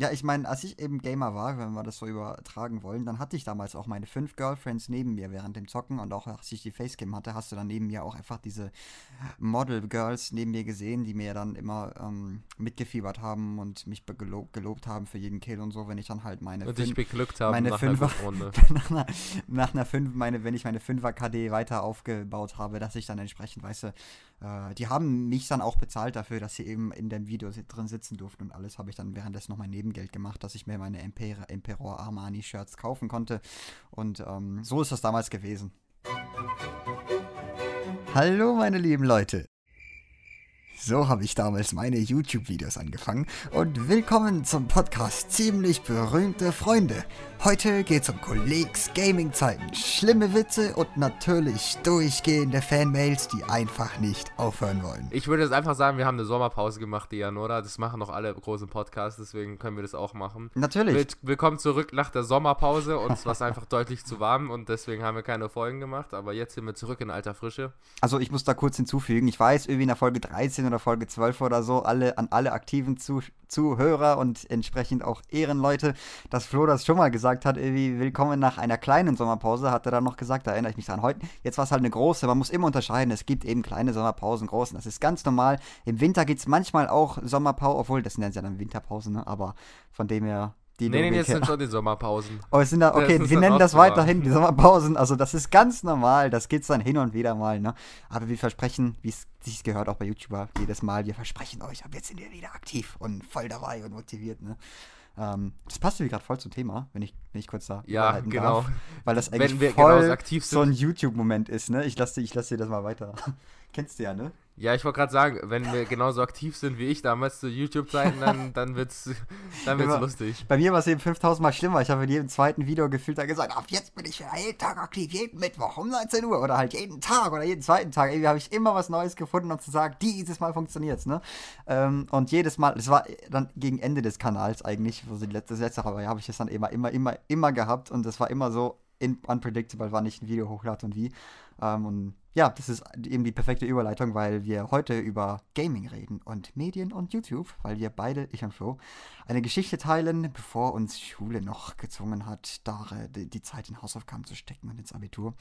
Ja, ich meine, als ich eben Gamer war, wenn wir das so übertragen wollen, dann hatte ich damals auch meine fünf Girlfriends neben mir während dem Zocken und auch als ich die Facecam hatte, hast du dann neben mir auch einfach diese Model-Girls neben mir gesehen, die mir dann immer ähm, mitgefiebert haben und mich gelob, gelobt haben für jeden Kill und so, wenn ich dann halt meine und dich beglückt haben meine nach Fünfer, einer nach, einer, nach einer 5, meine, wenn ich meine 5er KD weiter aufgebaut habe, dass ich dann entsprechend, weißt du, äh, die haben mich dann auch bezahlt dafür, dass sie eben in dem Video drin sitzen durften und alles habe ich dann währenddessen noch mein Nebengeld gemacht, dass ich mir meine Emperor, Emperor Armani Shirts kaufen konnte. Und ähm, so ist das damals gewesen. Hallo meine lieben Leute. So habe ich damals meine YouTube-Videos angefangen und willkommen zum Podcast Ziemlich berühmte Freunde. Heute geht's um Kollegs Gaming-Zeiten, schlimme Witze und natürlich durchgehende Fanmails, die einfach nicht aufhören wollen. Ich würde jetzt einfach sagen, wir haben eine Sommerpause gemacht, Dian, oder? Das machen noch alle großen Podcasts, deswegen können wir das auch machen. Natürlich. Will willkommen zurück nach der Sommerpause. Uns war es einfach deutlich zu warm und deswegen haben wir keine Folgen gemacht, aber jetzt sind wir zurück in alter Frische. Also ich muss da kurz hinzufügen, ich weiß, irgendwie in der Folge 13 oder Folge 12 oder so, alle an alle aktiven Zuh Zuhörer und entsprechend auch Ehrenleute, dass Flo das schon mal gesagt hat, irgendwie willkommen nach einer kleinen Sommerpause, hat er dann noch gesagt, da erinnere ich mich dran. Heute, jetzt war es halt eine große, man muss immer unterscheiden, es gibt eben kleine Sommerpausen, großen, das ist ganz normal. Im Winter gibt es manchmal auch Sommerpausen, obwohl das nennen sie ja dann Winterpausen, ne? aber von dem her die nee, nee, jetzt sind schon die Sommerpausen. Oh, es sind da, okay, wir nennen das weiterhin die Sommerpausen. Also das ist ganz normal, das geht's dann hin und wieder mal, ne? Aber wir versprechen, wie es sich gehört, auch bei YouTuber jedes Mal, wir versprechen euch, ab jetzt sind wir wieder aktiv und voll dabei und motiviert, ne? Ähm, das passt wie gerade voll zum Thema, wenn ich, wenn ich kurz da Ja, genau. Darf, weil das eigentlich wenn wir voll genau aktiv sind. so ein YouTube-Moment ist, ne? Ich lasse ich lass dir das mal weiter. Kennst du ja, ne? Ja, ich wollte gerade sagen, wenn wir genauso aktiv sind wie ich damals zu YouTube-Zeiten, dann, dann wird's, dann wird's Immer, lustig. Bei mir war es eben 5000 Mal schlimmer. Ich habe in jedem zweiten Video gefühlt da gesagt, ab jetzt bin ich jeden Tag aktiv, jeden Mittwoch um 19 Uhr oder halt jeden Tag oder jeden zweiten Tag. Irgendwie habe ich immer was Neues gefunden, um zu sagen, dieses Mal funktioniert's, ne? Ähm, und jedes Mal, das war dann gegen Ende des Kanals eigentlich, wo sie letzte, das letzte aber ja, habe ich es dann immer, immer, immer, immer gehabt und das war immer so unpredictable, wann ich ein Video hochlade und wie. Ähm, und ja, das ist eben die perfekte Überleitung, weil wir heute über Gaming reden und Medien und YouTube, weil wir beide, ich und Flo, eine Geschichte teilen, bevor uns Schule noch gezwungen hat, da die Zeit in Hausaufgaben zu stecken und ins Abitur.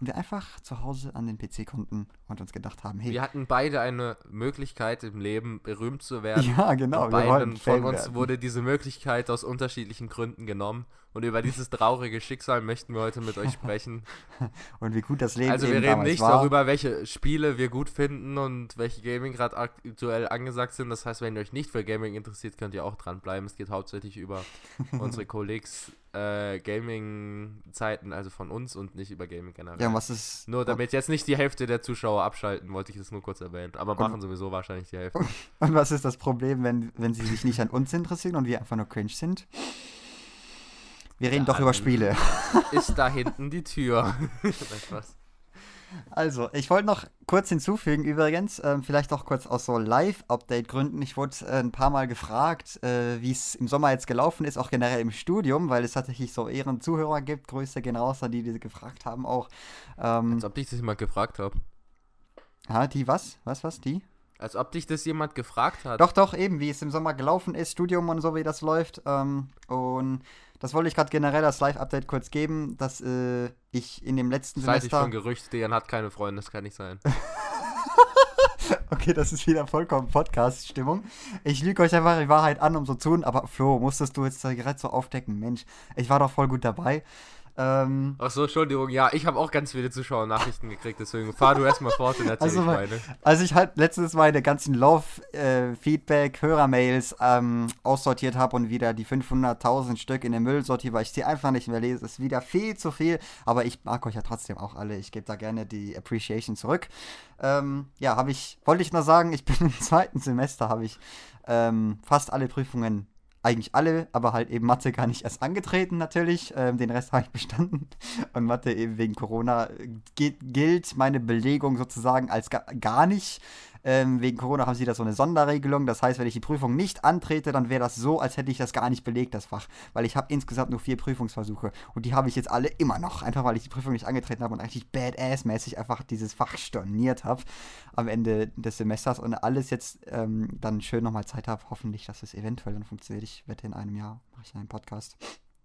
Und wir einfach zu Hause an den PC konnten und uns gedacht haben, hey. Wir hatten beide eine Möglichkeit im Leben berühmt zu werden. Ja, genau. Und beiden von uns werden. wurde diese Möglichkeit aus unterschiedlichen Gründen genommen. Und über dieses traurige Schicksal möchten wir heute mit euch sprechen. und wie gut das Leben Also wir reden nicht war. Darüber, welche Spiele wir gut finden und welche Gaming gerade aktuell angesagt sind. Das heißt, wenn ihr euch nicht für Gaming interessiert, könnt ihr auch dranbleiben. Es geht hauptsächlich über unsere Kollegs äh, Gaming-Zeiten, also von uns und nicht über Gaming generell. Ja, was ist. Nur damit jetzt nicht die Hälfte der Zuschauer abschalten, wollte ich das nur kurz erwähnen. Aber machen sowieso wahrscheinlich die Hälfte. Und was ist das Problem, wenn, wenn sie sich nicht an uns interessieren und wir einfach nur cringe sind? Wir reden ja, doch über Spiele. Ist da hinten die Tür. was. Also, ich wollte noch kurz hinzufügen, übrigens, äh, vielleicht auch kurz aus so Live-Update-Gründen. Ich wurde äh, ein paar Mal gefragt, äh, wie es im Sommer jetzt gelaufen ist, auch generell im Studium, weil es tatsächlich so ehren Zuhörer gibt. Grüße gehen raus an die, die gefragt haben auch. Ähm, Als ob dich das jemand gefragt hat. Ah, die was? Was, was, die? Als ob dich das jemand gefragt hat. Doch, doch, eben, wie es im Sommer gelaufen ist, Studium und so, wie das läuft. Ähm, und das wollte ich gerade generell als Live-Update kurz geben, dass äh, ich in dem letzten das Semester. Das halte ich von Gerücht, Dejan hat keine Freunde, das kann nicht sein. okay, das ist wieder vollkommen Podcast-Stimmung. Ich lüge euch einfach die Wahrheit an, um so zu tun, aber Flo, musstest du jetzt direkt so aufdecken? Mensch, ich war doch voll gut dabei. Ähm, Ach so, Entschuldigung, ja, ich habe auch ganz viele Zuschauer-Nachrichten gekriegt, deswegen fahr du erstmal fort und erzähl also, ich meine. Als ich halt letztes meine ganzen Love-Feedback, äh, Hörermails ähm, aussortiert habe und wieder die 500.000 Stück in den Müll sortiere, weil ich sie einfach nicht mehr lese, ist wieder viel zu viel, aber ich mag euch ja trotzdem auch alle, ich gebe da gerne die Appreciation zurück. Ähm, ja, habe ich, wollte ich nur sagen, ich bin im zweiten Semester, habe ich ähm, fast alle Prüfungen eigentlich alle, aber halt eben Mathe gar nicht erst angetreten natürlich. Ähm, den Rest habe ich bestanden. und Mathe eben wegen Corona geht, gilt meine Belegung sozusagen als ga, gar nicht. Ähm, wegen Corona haben sie da so eine Sonderregelung. Das heißt, wenn ich die Prüfung nicht antrete, dann wäre das so, als hätte ich das gar nicht belegt, das Fach. Weil ich habe insgesamt nur vier Prüfungsversuche. Und die habe ich jetzt alle immer noch. Einfach weil ich die Prüfung nicht angetreten habe und eigentlich badass-mäßig einfach dieses Fach storniert habe am Ende des Semesters und alles jetzt ähm, dann schön nochmal Zeit habe. Hoffentlich, dass es eventuell dann funktioniert. Ich wette, in einem Jahr mache ich einen Podcast.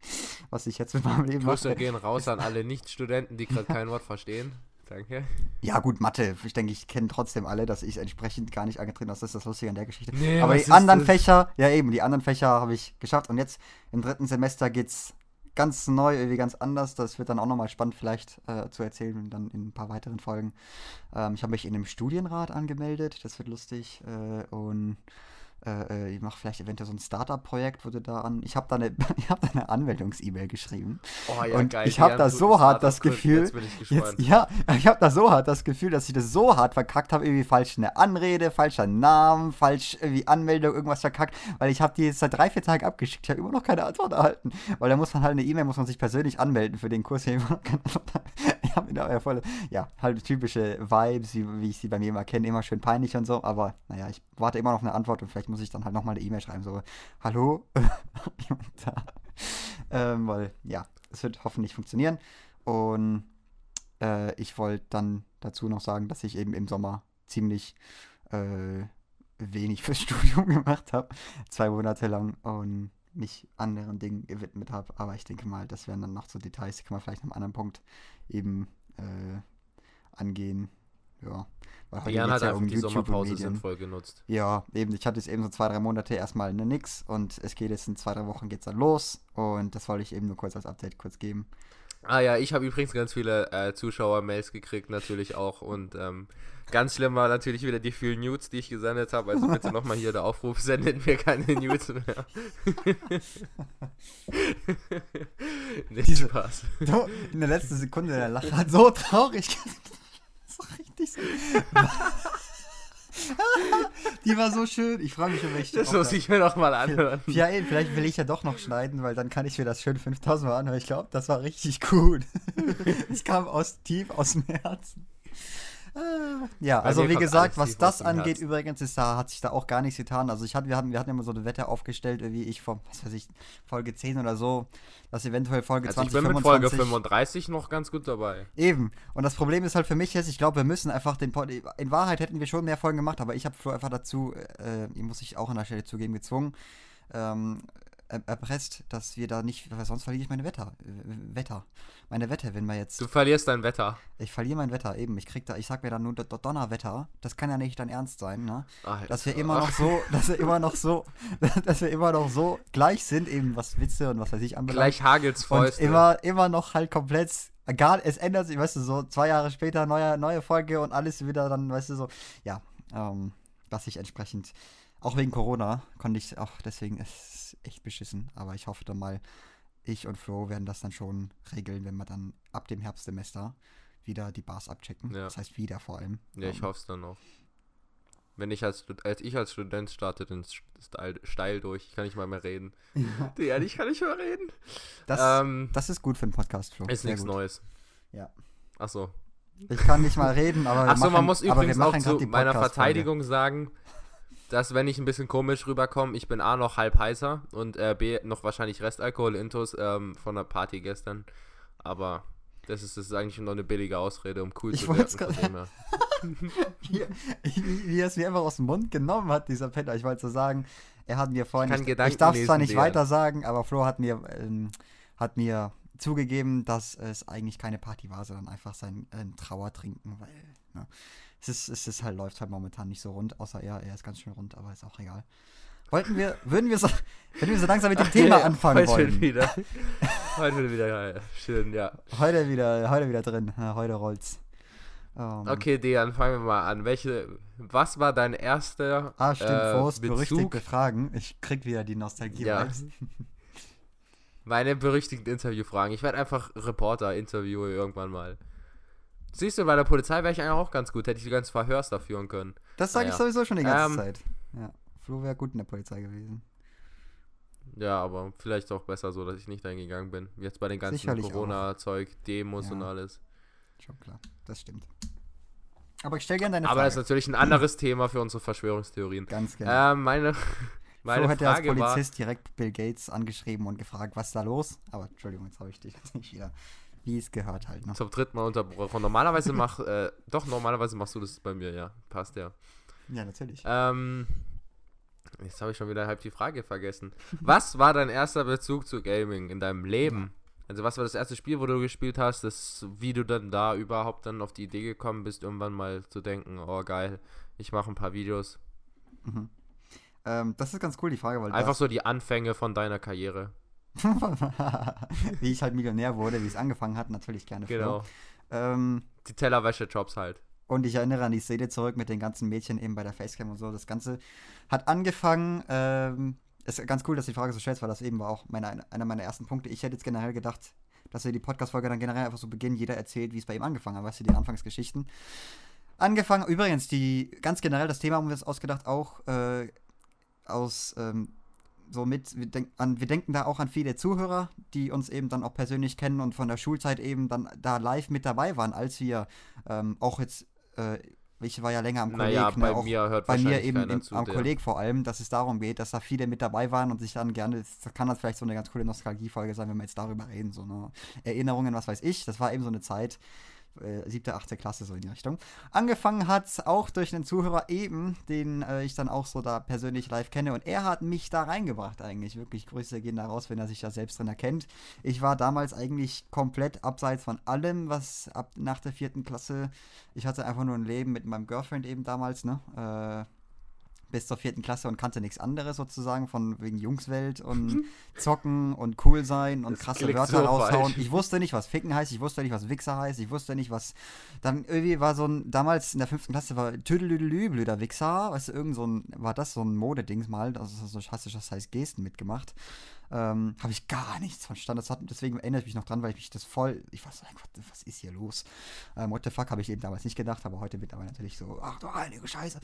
Was ich jetzt mit meinem Leben Grüße mache. gehen raus an alle Nicht-Studenten, die gerade kein Wort verstehen. Danke. Ja, gut, Mathe. Ich denke, ich kenne trotzdem alle, dass ich entsprechend gar nicht angetreten habe. Das ist das Lustige an der Geschichte. Nee, Aber die anderen das? Fächer, ja eben, die anderen Fächer habe ich geschafft. Und jetzt im dritten Semester geht's ganz neu, irgendwie ganz anders. Das wird dann auch nochmal spannend vielleicht äh, zu erzählen, dann in ein paar weiteren Folgen. Ähm, ich habe mich in einem Studienrat angemeldet, das wird lustig. Äh, und äh, äh, ich mache vielleicht eventuell so ein Startup-Projekt, wurde da an. Ich habe da eine, ich hab da eine Anmeldungs-E-Mail geschrieben. Oh ja, Und geil. ich die hab da so hart das Gefühl, Jetzt bin ich gespannt. Jetzt, ja, ich habe da so hart das Gefühl, dass ich das so hart verkackt habe, irgendwie falsch eine Anrede, falscher Namen, falsch irgendwie Anmeldung, irgendwas verkackt, weil ich habe die jetzt seit drei, vier Tagen abgeschickt. Ich habe immer noch keine Antwort erhalten, weil da muss man halt eine E-Mail, muss man sich persönlich anmelden für den Kurs. Habe immer noch keine Antwort erhalten. Ich habe da ja voll, ja, halt typische Vibes, wie, wie ich sie bei mir immer kenne, immer schön peinlich und so, aber naja, ich warte immer noch auf eine Antwort und vielleicht muss ich dann halt nochmal eine E-Mail schreiben, so, hallo, jemand da? Ähm, weil, ja, es wird hoffentlich funktionieren. Und äh, ich wollte dann dazu noch sagen, dass ich eben im Sommer ziemlich äh, wenig fürs Studium gemacht habe. Zwei Monate lang und mich anderen Dingen gewidmet habe. Aber ich denke mal, das wären dann noch so Details, die kann man vielleicht noch einem anderen Punkt eben äh, angehen. Ja. Weil heute Jan hat ja um die YouTube Sommerpause sinnvoll genutzt. Ja, eben, ich hatte jetzt eben so zwei, drei Monate erstmal ne nix und es geht jetzt in zwei, drei Wochen geht's dann los und das wollte ich eben nur kurz als Update kurz geben. Ah ja, ich habe übrigens ganz viele äh, Zuschauer-Mails gekriegt, natürlich auch. Und ähm, ganz schlimm war natürlich wieder die vielen Nudes, die ich gesendet habe. Also bitte nochmal hier der Aufruf, sendet mir keine Nudes mehr. Nicht Diese- Spaß. So, in der letzten Sekunde der Lache hat so traurig. so richtig so. Die war so schön. Ich frage mich, ob ich die Das muss ich mir nochmal anhören. Ja, ey, vielleicht will ich ja doch noch schneiden, weil dann kann ich mir das schön 5000 Mal anhören. Ich glaube, das war richtig gut. Es kam aus tief aus dem Herzen. Ah, Ja, also wie gesagt, was das angeht, Herzen. übrigens, ist da hat sich da auch gar nichts getan. Also ich hatte, wir hatten, wir hatten immer so eine Wette aufgestellt, wie ich vor, was weiß ich, Folge 10 oder so, dass eventuell Folge Also ich 20, bin mit Folge 25 35 noch ganz gut dabei. Eben. Und das Problem ist halt für mich jetzt, ich glaube, wir müssen einfach den Pod In Wahrheit hätten wir schon mehr Folgen gemacht, aber ich habe Flo einfach dazu, äh, äh, muss ich auch an der Stelle zugeben, gezwungen, ähm, erpresst, dass wir da nicht, weil sonst verliere ich meine Wetter. Äh, Wetter. Meine Wette, wenn wir jetzt. Du verlierst dein Wetter. Ich verliere mein Wetter, eben. Ich krieg da, ich sag mir dann nur Do- Donnerwetter. Das kann ja nicht dein Ernst sein, ne? Alter. Dass wir immer noch so, dass wir immer noch so, dass wir immer noch so gleich sind, eben was Witze und was weiß ich anbelangt. Gleich Hagels Und immer, immer noch halt komplett, egal, es ändert sich, weißt du, so zwei Jahre später, neue, neue Folge und alles wieder dann, weißt du, so, ja, ähm, dass ich entsprechend, auch wegen Corona, konnte ich auch, deswegen ist echt beschissen, aber ich hoffe dann mal, ich und Flo werden das dann schon regeln, wenn wir dann ab dem Herbstsemester wieder die Bars abchecken. Ja. Das heißt wieder vor allem. Ja, ich Ähm, hoffe es dann noch. Wenn ich als, als ich als Student starte, dann steil, steil durch. Ich kann nicht mal mehr reden. Ja, ich kann nicht mehr reden. Das, ähm, das ist gut für einen Podcast, Flo. ist nichts. Neues. Ja. Achso. Ich kann nicht mal reden, aber Achso, man muss übrigens auch zu meiner. Verteidigung sagen, dass wenn ich ein bisschen komisch rüberkomme, ich bin A noch halb heißer und äh, B noch wahrscheinlich Restalkohol intus ähm, von der Party gestern. Aber das ist, das ist eigentlich nur eine billige Ausrede, um cool Ich zu werden. wie, wie, er es mir einfach aus dem Mund genommen hat, dieser Penner. Ich wollte so sagen, er hat mir vorhin, ich, Gedanken ich darf es zwar nicht Dejan. weiter sagen, aber Flo hat mir, ähm, hat mir zugegeben, dass es eigentlich keine Party war, sondern einfach sein äh, Trauer trinken, weil ne, es, ist, es ist halt, läuft halt momentan nicht so rund, außer er, er ist ganz schön rund, aber ist auch egal. Wollten wir, würden wir so, wenn wir so langsam mit dem Thema anfangen heute wollen. Wieder, heute wieder, ja, ja, schön, ja. Heute wieder, heute wieder drin, heute rollt's. Ähm, Okay, Dejan, fangen wir mal an. Welche, was war dein erster Ah, stimmt, äh, Bezug? berüchtigte Fragen. Ich krieg wieder die Nostalgie. Ja. Meine berüchtigten Interviewfragen. Ich werde einfach Reporter interviewen irgendwann mal. Siehst du, bei der Polizei wäre ich eigentlich auch ganz gut. Hätte ich die ganzen Verhörs da führen können. Das sage ich Naja. sowieso schon die ganze Ähm, Zeit. Ja, Flo wäre gut in der Polizei gewesen. Ja, aber vielleicht auch besser so, dass ich nicht eingegangen bin. Jetzt bei den ganzen Corona-Zeug, Demos Ja. und alles. Schon klar, das stimmt. Aber ich stelle gerne deine Aber das ist Frage. natürlich ein anderes Thema für unsere Verschwörungstheorien. Ganz genau. Ähm, meine meine so hätte er als Frage war, Polizist direkt Bill Gates angeschrieben und gefragt, was ist da los? Aber Entschuldigung, jetzt habe ich dich jetzt nicht wieder, wie es gehört halt. Ne? zum dritten Mal unterbrochen. Normalerweise mach, äh, doch, normalerweise machst du das bei mir, ja. Passt ja. Ja, natürlich. Ähm, jetzt habe ich schon wieder halb die Frage vergessen. Was war dein erster Bezug zu Gaming in deinem Leben? Also was war das erste Spiel, wo du gespielt hast, das, wie du dann da überhaupt dann auf die Idee gekommen bist, irgendwann mal zu denken, oh geil, ich mache ein paar Videos. Ähm, das ist ganz cool, die Frage, weil Einfach so die Anfänge von deiner Karriere. Wie ich halt Millionär wurde, wie es angefangen hat, natürlich gerne. Genau. Ähm, Die Tellerwäsche-Jobs halt. Und ich erinnere an die Szene zurück mit den ganzen Mädchen eben bei der Facecam und so. Das Ganze hat angefangen. Ähm, ist ganz cool, dass du die Frage so stellst, weil das eben war auch meine, einer meiner ersten Punkte. Ich hätte jetzt generell gedacht, dass wir die Podcast-Folge dann generell einfach so beginnen. Jeder erzählt, wie es bei ihm angefangen hat. Weißt du, die Anfangsgeschichten. Angefangen, übrigens, die ganz generell, das Thema haben wir uns ausgedacht, auch äh, aus. Ähm, so mit, wir, denk, an, wir denken da auch an viele Zuhörer, die uns eben dann auch persönlich kennen und von der Schulzeit eben dann da live mit dabei waren, als wir ähm, auch jetzt, äh, ich war ja länger am Kolleg, Naja, ne, bei auch mir hört bei mir eben im, zu, am der- Kolleg vor allem, dass es darum geht, dass da viele mit dabei waren und sich dann gerne, das kann das vielleicht so eine ganz coole Nostalgiefolge sein, wenn wir jetzt darüber reden, so eine Erinnerungen, was weiß ich, das war eben so eine Zeit, äh, siebte, achte Klasse so in die Richtung. Angefangen hat auch durch einen Zuhörer eben, den äh, ich dann auch so da persönlich live kenne und er hat mich da reingebracht eigentlich, wirklich Grüße gehen da raus, wenn er sich da selbst drin erkennt. Ich war damals eigentlich komplett abseits von allem, was ab nach der vierten Klasse, ich hatte einfach nur ein Leben mit meinem Girlfriend eben damals, ne, äh, bis zur vierten Klasse und kannte nichts anderes sozusagen von wegen Jungswelt und zocken und cool sein und Das krasse Wörter so raushauen. falsch. Ich wusste nicht, was Ficken heißt, ich wusste nicht, was Wichser heißt, ich wusste nicht, was. Dann irgendwie war so ein, damals in der fünften Klasse war Tüdelüdelü, blöder Wichser, weißt du, irgend so ein, war das so ein Modedings mal, also so hast du das heißt Gesten mitgemacht. Ähm, habe ich gar nichts verstanden. Das hat, deswegen erinnere ich mich noch dran, weil ich mich das voll, ich war so, was, was ist hier los? Ähm, what the fuck habe ich eben damals nicht gedacht, aber heute wird aber natürlich so, ach du heilige Scheiße.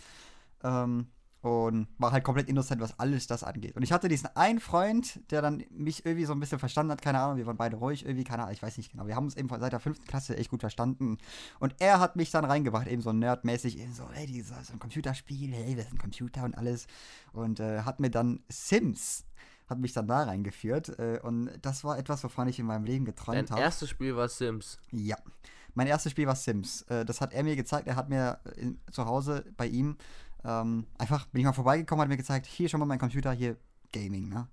Ähm, und war halt komplett innocent, was alles das angeht. Und ich hatte diesen einen Freund, der dann mich irgendwie so ein bisschen verstanden hat, keine Ahnung, wir waren beide ruhig, irgendwie, keine Ahnung, ich weiß nicht genau. Wir haben uns eben seit der fünften Klasse echt gut verstanden. Und er hat mich dann reingebracht, eben so nerdmäßig, eben so, hey, dieses so ein Computerspiel, hey, wir sind Computer und alles. Und äh, hat mir dann Sims, hat mich dann da reingeführt. Äh, und das war etwas, wovon ich in meinem Leben geträumt habe. erstes Spiel war Sims. Ja. Mein erstes Spiel war Sims. Äh, das hat er mir gezeigt. Er hat mir in, zu Hause bei ihm ähm, einfach, bin ich mal vorbeigekommen, hat mir gezeigt, hier schon mal mein Computer, hier Gaming, ne?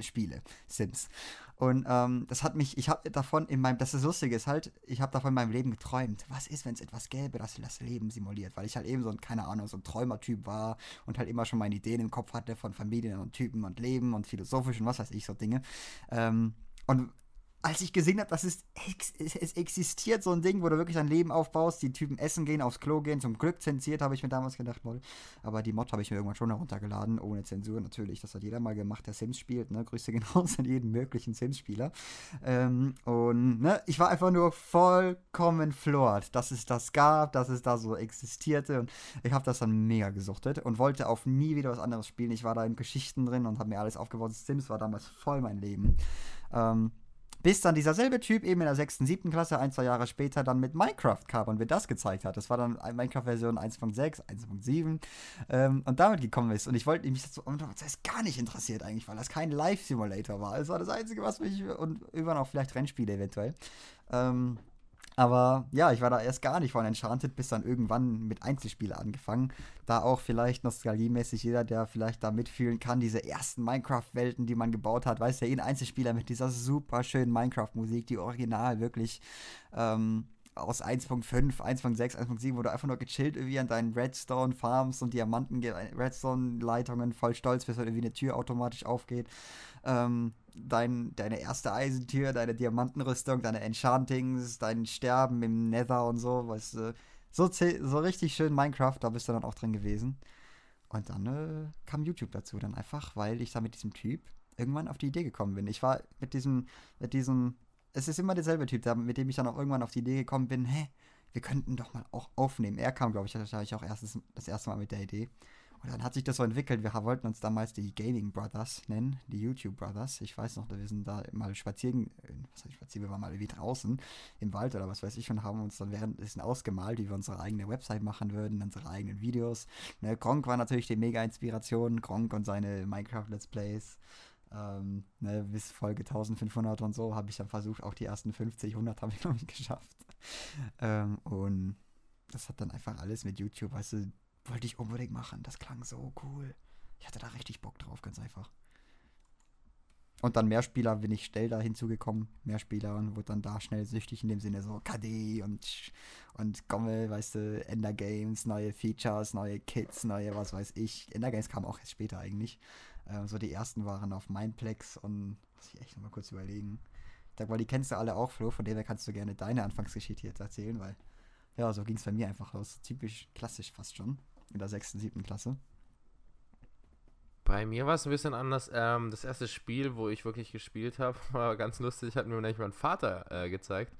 Spiele, Sims. Und ähm, das hat mich, ich habe davon in meinem, das ist Lustige ist halt, ich habe davon in meinem Leben geträumt. Was ist, wenn es etwas gäbe, das das Leben simuliert? Weil ich halt eben so ein, keine Ahnung, so ein Träumertyp war und halt immer schon meine Ideen im Kopf hatte von Familien und Typen und Leben und philosophisch und was weiß ich, so Dinge. Ähm, und als ich gesehen habe, dass es, es, existiert, so ein Ding, wo du wirklich dein Leben aufbaust, die Typen essen gehen, aufs Klo gehen, zum Glück zensiert, habe ich mir damals gedacht, lol. Aber die Mod habe ich mir irgendwann schon heruntergeladen, ohne Zensur natürlich. Das hat jeder mal gemacht, der Sims spielt, ne? Grüße genauso an jeden möglichen Sims-Spieler. Ähm, und ne, ich war einfach nur vollkommen floored, dass es das gab, dass es da so existierte. Und ich habe das dann mega gesuchtet und wollte auf nie wieder was anderes spielen. Ich war da in Geschichten drin und habe mir alles aufgebaut. Sims war damals voll mein Leben. Ähm, bis dann dieser selbe Typ eben in der 6., 7. Klasse, ein, zwei Jahre später, dann mit Minecraft kam und mir das gezeigt hat. Das war dann Minecraft-Version 1.6, 1.7 ähm, und damit gekommen ist. Und ich wollte mich so, das ist gar nicht interessiert eigentlich, weil das kein Live-Simulator war. Das war das Einzige, was mich, und irgendwann auch vielleicht Rennspiele eventuell. Ähm, aber ja, ich war da erst gar nicht von Enchanted, bis dann irgendwann mit Einzelspiele angefangen. Da auch vielleicht nostalgiemäßig jeder, der vielleicht da mitfühlen kann, diese ersten Minecraft-Welten, die man gebaut hat, weiß ja, ein Einzelspieler mit dieser super schönen Minecraft-Musik, die original wirklich ähm, aus 1.5, 1.6, 1.7, wo du einfach nur gechillt irgendwie an deinen Redstone-Farms und Diamanten-Redstone-Leitungen voll stolz bist, wenn irgendwie eine Tür automatisch aufgeht. Ähm, dein, deine erste Eisentür, deine Diamantenrüstung, deine Enchantings, dein Sterben im Nether und so, weißt du. So, so richtig schön Minecraft, da bist du dann auch drin gewesen. Und dann äh, kam YouTube dazu, dann einfach, weil ich da mit diesem Typ irgendwann auf die Idee gekommen bin. Ich war mit diesem, mit diesem, es ist immer derselbe Typ, der, mit dem ich dann auch irgendwann auf die Idee gekommen bin, hä, wir könnten doch mal auch aufnehmen. Er kam, glaube ich, tatsächlich auch erstes, das erste Mal mit der Idee. Und dann hat sich das so entwickelt. Wir wollten uns damals die Gaming Brothers nennen, die YouTube Brothers. Ich weiß noch, wir sind da mal spazieren, äh, was heißt spazieren, wir waren mal irgendwie draußen im Wald oder was weiß ich und haben uns dann währenddessen ausgemalt, wie wir unsere eigene Website machen würden, unsere eigenen Videos. Ne, Gronk war natürlich die mega Inspiration, Gronk und seine Minecraft Let's Plays. Ähm, ne, bis Folge 1500 und so habe ich dann versucht, auch die ersten 50, 100 habe ich noch nicht geschafft. Ähm, und das hat dann einfach alles mit YouTube, weißt du, wollte ich unbedingt machen. Das klang so cool. Ich hatte da richtig Bock drauf, ganz einfach. Und dann Mehrspieler bin ich schnell da hinzugekommen. Mehrspieler und wurde dann da schnell süchtig in dem Sinne so KD und, und Gommel, weißt du, Ender Games, neue Features, neue Kits, neue was weiß ich. Ender Games kam auch erst später eigentlich. Ähm, so die ersten waren auf Mindplex und muss ich echt nochmal kurz überlegen. Ich sag mal, die kennst du alle auch, Flo, von dem her kannst du gerne deine Anfangsgeschichte jetzt erzählen, weil ja, so ging es bei mir einfach los. Typisch klassisch fast schon in der sechsten, siebten Klasse. Bei mir war es ein bisschen anders. Ähm, das erste Spiel, wo ich wirklich gespielt habe, war ganz lustig. Hat mir nämlich mein Vater äh, gezeigt.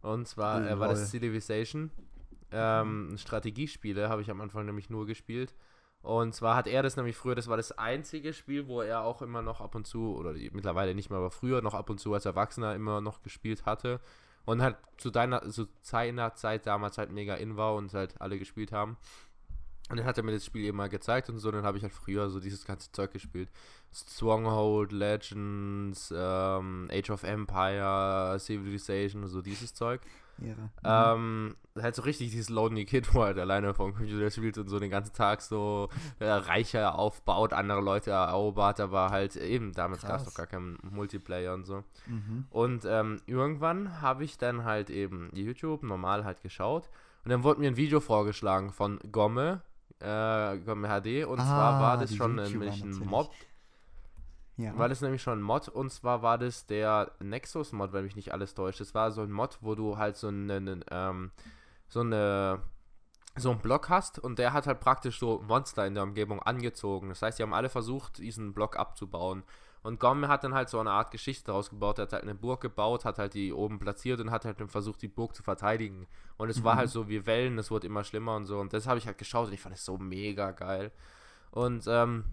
Und zwar äh, war das Civilization. Ähm, Strategiespiele habe ich am Anfang nämlich nur gespielt. Und zwar hat er das nämlich früher, das war das einzige Spiel, wo er auch immer noch ab und zu, oder mittlerweile nicht mehr, aber früher noch ab und zu als Erwachsener immer noch gespielt hatte. Und halt zu deiner, zu seiner Zeit damals halt mega in war und halt alle gespielt haben. Und dann hat er mir das Spiel eben mal gezeigt und so, dann habe ich halt früher so dieses ganze Zeug gespielt. Stronghold, Legends, ähm, Age of Empire, Civilization, so dieses Zeug. Ja. Ähm, halt so richtig dieses Lonely Kid, wo er halt alleine vom Computer spielt und so den ganzen Tag so äh, reicher aufbaut, andere Leute erobert, aber halt eben, damals gab es doch gar keinen Multiplayer und so. Mhm. Und ähm, irgendwann habe ich dann halt eben YouTube normal halt geschaut und dann wurde mir ein Video vorgeschlagen von Gomme, äh, HD. Und ah, zwar war das schon nämlich ein Mod. Ja. War das nämlich schon ein Mod und zwar war das der Nexus-Mod, wenn mich nicht alles täuscht. Das war so ein Mod, wo du halt so einen, ähm, so eine so einen Block hast und der hat halt praktisch so Monster in der Umgebung angezogen. Das heißt, die haben alle versucht, diesen Block abzubauen. Und Gomme hat dann halt so eine Art Geschichte daraus gebaut. Er hat halt eine Burg gebaut, hat halt die oben platziert und hat halt dann versucht, die Burg zu verteidigen. Und es mhm. war halt so wie Wellen, es wurde immer schlimmer und so. Und das habe ich halt geschaut und ich fand es so mega geil. Und ähm,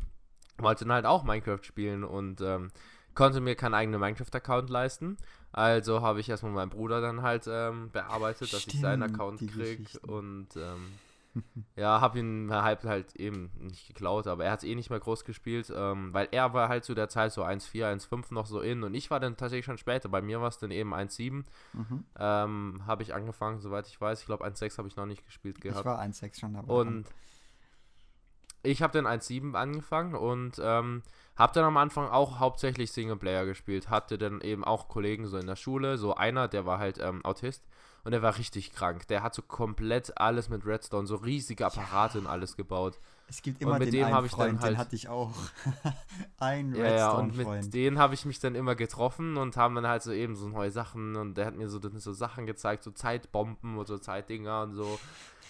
wollte dann halt auch Minecraft spielen und ähm, konnte mir keinen eigenen Minecraft-Account leisten. Also habe ich erstmal meinen Bruder dann halt ähm, bearbeitet, dass Stimmt, ich seinen Account kriege und ähm, ja, hab ihn halt, halt eben nicht geklaut, aber er hat eh nicht mehr groß gespielt, ähm, weil er war halt zu der Zeit so 1,4, 1,5 noch so in und ich war dann tatsächlich schon später. Bei mir war es dann eben 1,7. Mhm. Ähm, habe ich angefangen, soweit ich weiß. Ich glaube, 1,6 habe ich noch nicht gespielt gehabt. Ich war 1,6 schon dabei. Und ich habe dann 1,7 angefangen und ähm, habe dann am Anfang auch hauptsächlich Singleplayer gespielt. Hatte dann eben auch Kollegen so in der Schule, so einer, der war halt ähm, Autist und der war richtig krank. Der hat so komplett alles mit Redstone, so riesige Apparate ja. und alles gebaut. Es gibt immer und mit den dem habe ich dann halt, den hatte ich auch. ein Redstone ja, und mit denen habe ich mich dann immer getroffen und haben dann halt so eben so neue Sachen und der hat mir so, so Sachen gezeigt, so Zeitbomben und so Zeitdinger und so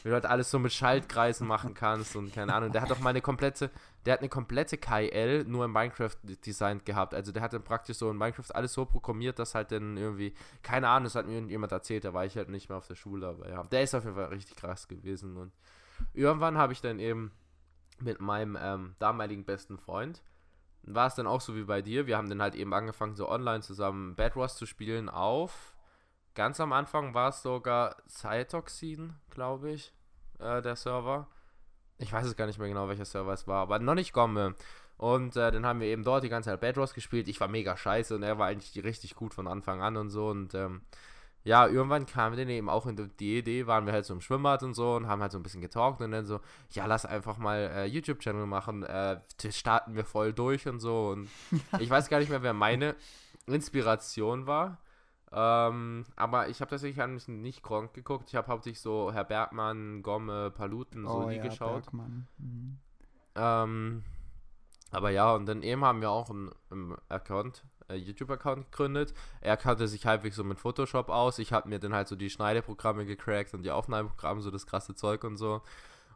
wie du halt alles so mit Schaltkreisen machen kannst und keine Ahnung. Der hat auch meine komplette, der hat eine komplette KL nur in Minecraft designt gehabt. Also der hat dann praktisch so in Minecraft alles so programmiert, dass halt dann irgendwie, keine Ahnung, das hat mir irgendjemand erzählt, da war ich halt nicht mehr auf der Schule, aber ja, der ist auf jeden Fall richtig krass gewesen. Und irgendwann habe ich dann eben mit meinem ähm, damaligen besten Freund, war es dann auch so wie bei dir, wir haben dann halt eben angefangen, so online zusammen Bad Wars zu spielen auf Ganz am Anfang war es sogar Cytoxin, glaube ich, äh, der Server. Ich weiß es gar nicht mehr genau, welcher Server es war, aber noch nicht Gomme. Und äh, dann haben wir eben dort die ganze Zeit Bedros gespielt. Ich war mega scheiße und er war eigentlich richtig gut von Anfang an und so. Und ähm, ja, irgendwann kam dann eben auch in die Idee, waren wir halt so im Schwimmbad und so und haben halt so ein bisschen getalkt und dann so, ja, lass einfach mal äh, YouTube-Channel machen. Äh, starten wir voll durch und so. Und ich weiß gar nicht mehr, wer meine Inspiration war. Ähm, aber ich habe tatsächlich mich nicht Gronk geguckt. Ich habe hauptsächlich so Herr Bergmann, Gomme, Paluten, so oh, die ja, geschaut. Mhm. Ähm, aber ja, und dann eben haben wir auch einen, einen Account, äh, YouTube-Account gegründet. Er kannte sich halbwegs so mit Photoshop aus. Ich habe mir dann halt so die Schneideprogramme gecrackt und die Aufnahmeprogramme, so das krasse Zeug und so.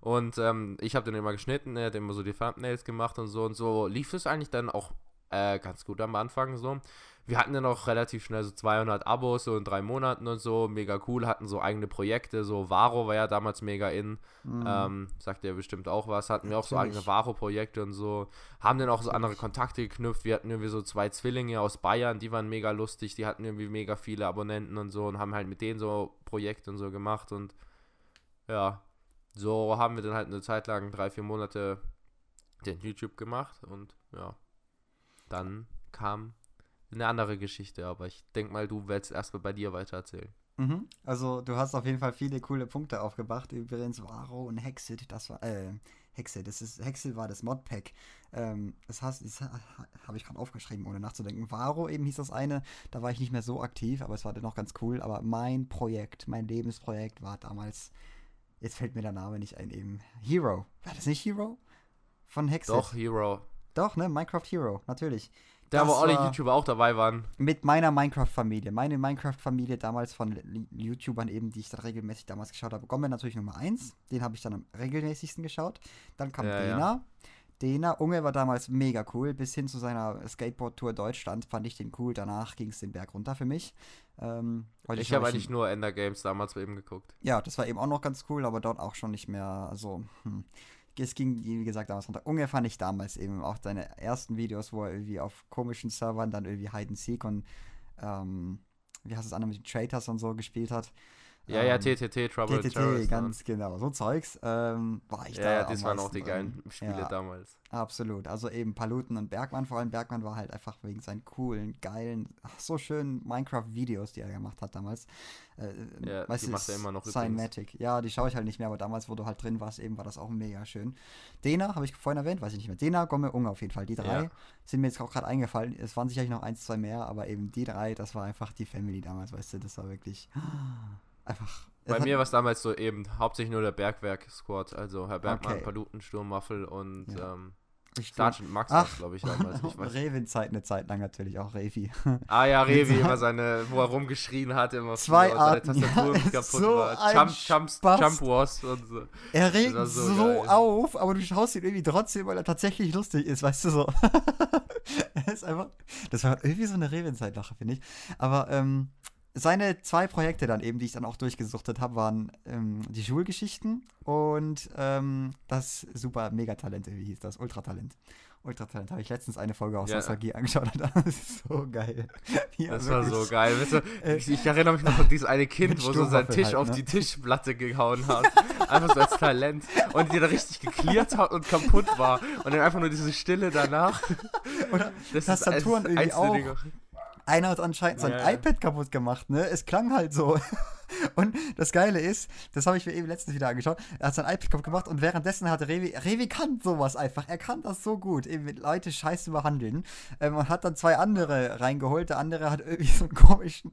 Und ähm, ich habe dann immer geschnitten, er hat immer so die Thumbnails gemacht und so und so. Lief es eigentlich dann auch äh, ganz gut am Anfang so. Wir hatten dann auch relativ schnell so 200 Abos so in drei Monaten und so, mega cool, hatten so eigene Projekte, so Varo war ja damals mega in, mhm. ähm, sagt ja bestimmt auch was, hatten wir auch so eigene Varo-Projekte und so, haben dann auch so andere Kontakte geknüpft, wir hatten irgendwie so zwei Zwillinge aus Bayern, die waren mega lustig, die hatten irgendwie mega viele Abonnenten und so und haben halt mit denen so Projekte und so gemacht. Und ja, so haben wir dann halt eine Zeit lang, drei, vier Monate den YouTube gemacht und ja, dann kam eine andere Geschichte, aber ich denke mal, du willst erstmal bei dir weiter erzählen. Mhm. Also du hast auf jeden Fall viele coole Punkte aufgebracht. Übrigens Varo und Hexit, das war, äh, Hexit, das ist, Hexit war das Modpack. Ähm, das heißt, das habe ich gerade aufgeschrieben, ohne nachzudenken. Varo eben hieß das eine, da war ich nicht mehr so aktiv, aber es war dennoch ganz cool. Aber mein Projekt, mein Lebensprojekt war damals, jetzt fällt mir der Name nicht ein, eben Hero. War das nicht Hero? Von Hexit? Doch, Hero. Doch, ne? Minecraft Hero, natürlich. Da, wo alle YouTuber auch dabei waren. Mit meiner Minecraft-Familie. Meine Minecraft-Familie damals von YouTubern eben, die ich dann regelmäßig damals geschaut habe. Gombe natürlich Nummer 1. Den habe ich dann am regelmäßigsten geschaut. Dann kam ja, Dena. Ja. Dena, Unge war damals mega cool. Bis hin zu seiner Skateboard-Tour Deutschland fand ich den cool. Danach ging es den Berg runter für mich. Ähm, ich, ich habe eigentlich nur Ender Games damals bei ihm geguckt. Ja, das war eben auch noch ganz cool, aber dort auch schon nicht mehr. Also, hm es ging, wie gesagt, damals runter. Unge fand ich damals eben auch seine ersten Videos, wo er irgendwie auf komischen Servern dann irgendwie Hide and Seek und ähm, wie heißt das andere mit den Traitors und so gespielt hat. Ja, ähm, ja, TTT, Trouble TTT, Terrorist, ganz ne? genau. So Zeugs ähm, war ich ja, da. Ja, das waren auch die geilen Spiele ja, damals. Absolut. Also eben Paluten und Bergmann, vor allem Bergmann war halt einfach wegen seinen coolen, geilen, ach, so schönen Minecraft-Videos, die er gemacht hat damals. Äh, ja, weißt die du, macht er immer noch Cinematic. Übrigens. Ja, die schaue ich halt nicht mehr, aber damals, wo du halt drin warst, eben war das auch mega schön. Dena, habe ich vorhin erwähnt, weiß ich nicht mehr. Dena, Gomme, Unge auf jeden Fall. Die drei ja. sind mir jetzt auch gerade eingefallen. Es waren sicherlich noch eins, zwei mehr, aber eben die drei, das war einfach die Family damals, weißt du, das war wirklich einfach bei mir war es damals so eben hauptsächlich nur der Bergwerk-Squad, also Herr Bergmann, okay. Paluten, Sturmwaffel und ja. ähm, Sergeant Max glaube ich, damals. Ich Revin-Zeit eine Zeit lang natürlich auch Revi. Ah ja, Revi, immer seine, wo er rumgeschrien hat, immer Zwei früher, Arten, seine Tastatur ja, kaputt so war. Jump, Jump, Jump Wars und so. Er regt so, so auf, aber du schaust ihn irgendwie trotzdem, weil er tatsächlich lustig ist, weißt du so. er ist einfach, das war irgendwie so eine Revin-Zeit-Lache, finde ich. Aber, ähm, seine zwei Projekte dann eben, die ich dann auch durchgesuchtet habe, waren ähm, die Schulgeschichten und ähm, das super Megatalent, wie hieß das? Ultratalent. Ultratalent habe ich letztens eine Folge aus ja. Nostalgie angeschaut und das ist so geil. Ja, das wirklich. war so geil. Weißt du, äh, ich, ich, erinnere mich noch an dieses eine Kind, wo so sein Tisch halt, auf ne? die Tischplatte gehauen hat. einfach so als Talent. Und die da richtig geklärt hat und kaputt war. Und dann einfach nur diese Stille danach. Oder das Tastaturen ist irgendwie auch. Einer hat anscheinend sein ja, iPad kaputt gemacht, ne? Es klang halt so. Und das Geile ist, das habe ich mir eben letztens wieder angeschaut, er hat sein iPad kaputt gemacht und währenddessen hat Revi, Revi kann sowas einfach, er kann das so gut, eben mit Leute scheiße behandeln ähm, und hat dann zwei andere reingeholt, der andere hat irgendwie so einen komischen,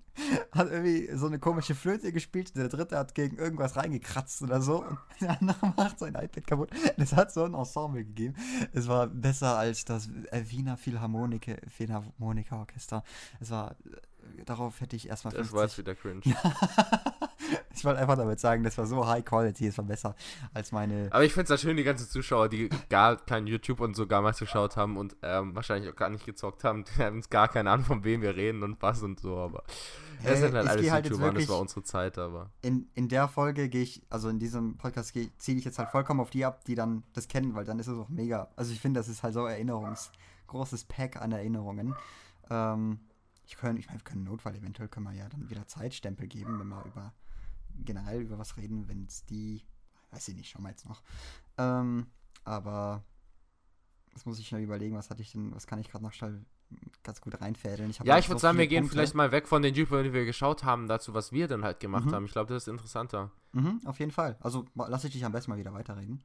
hat irgendwie so eine komische Flöte gespielt, der dritte hat gegen irgendwas reingekratzt oder so und der andere macht sein iPad kaputt. Das hat so ein Ensemble gegeben. Es war besser als das Wiener Philharmoniker Orchester. Es war darauf hätte ich erstmal 50. Das war jetzt wieder cringe. ich wollte einfach damit sagen, das war so high quality, es war besser als meine. Aber ich finde es schön, die ganzen Zuschauer, die gar kein YouTube und so gar mal geschaut haben und ähm, wahrscheinlich auch gar nicht gezockt haben, die haben uns gar keine Ahnung, von wem wir reden und was und so, aber es sind halt alles halt YouTuber das war unsere Zeit, aber. In, in der Folge gehe ich, also in diesem Podcast ziehe ich jetzt halt vollkommen auf die ab, die dann das kennen, weil dann ist es auch mega. Also ich finde, das ist halt so Erinnerungs, großes Pack an Erinnerungen. Ähm, ich können, ich meine, wir können Notfall, eventuell können wir ja dann wieder Zeitstempel geben, wenn wir über generell über was reden, wenn es die, weiß ich nicht, schauen wir jetzt noch. Ähm, aber das muss ich noch überlegen, was hatte ich denn, was kann ich gerade noch schnell ganz gut reinfädeln. Ich ja, ich würde so sagen, wir gehen Punkte. vielleicht mal weg von den YouTubern, die wir geschaut haben, dazu, was wir dann halt gemacht mhm. haben. Ich glaube, das ist interessanter. Mhm, auf jeden Fall. Also lass ich dich am besten mal wieder weiterreden.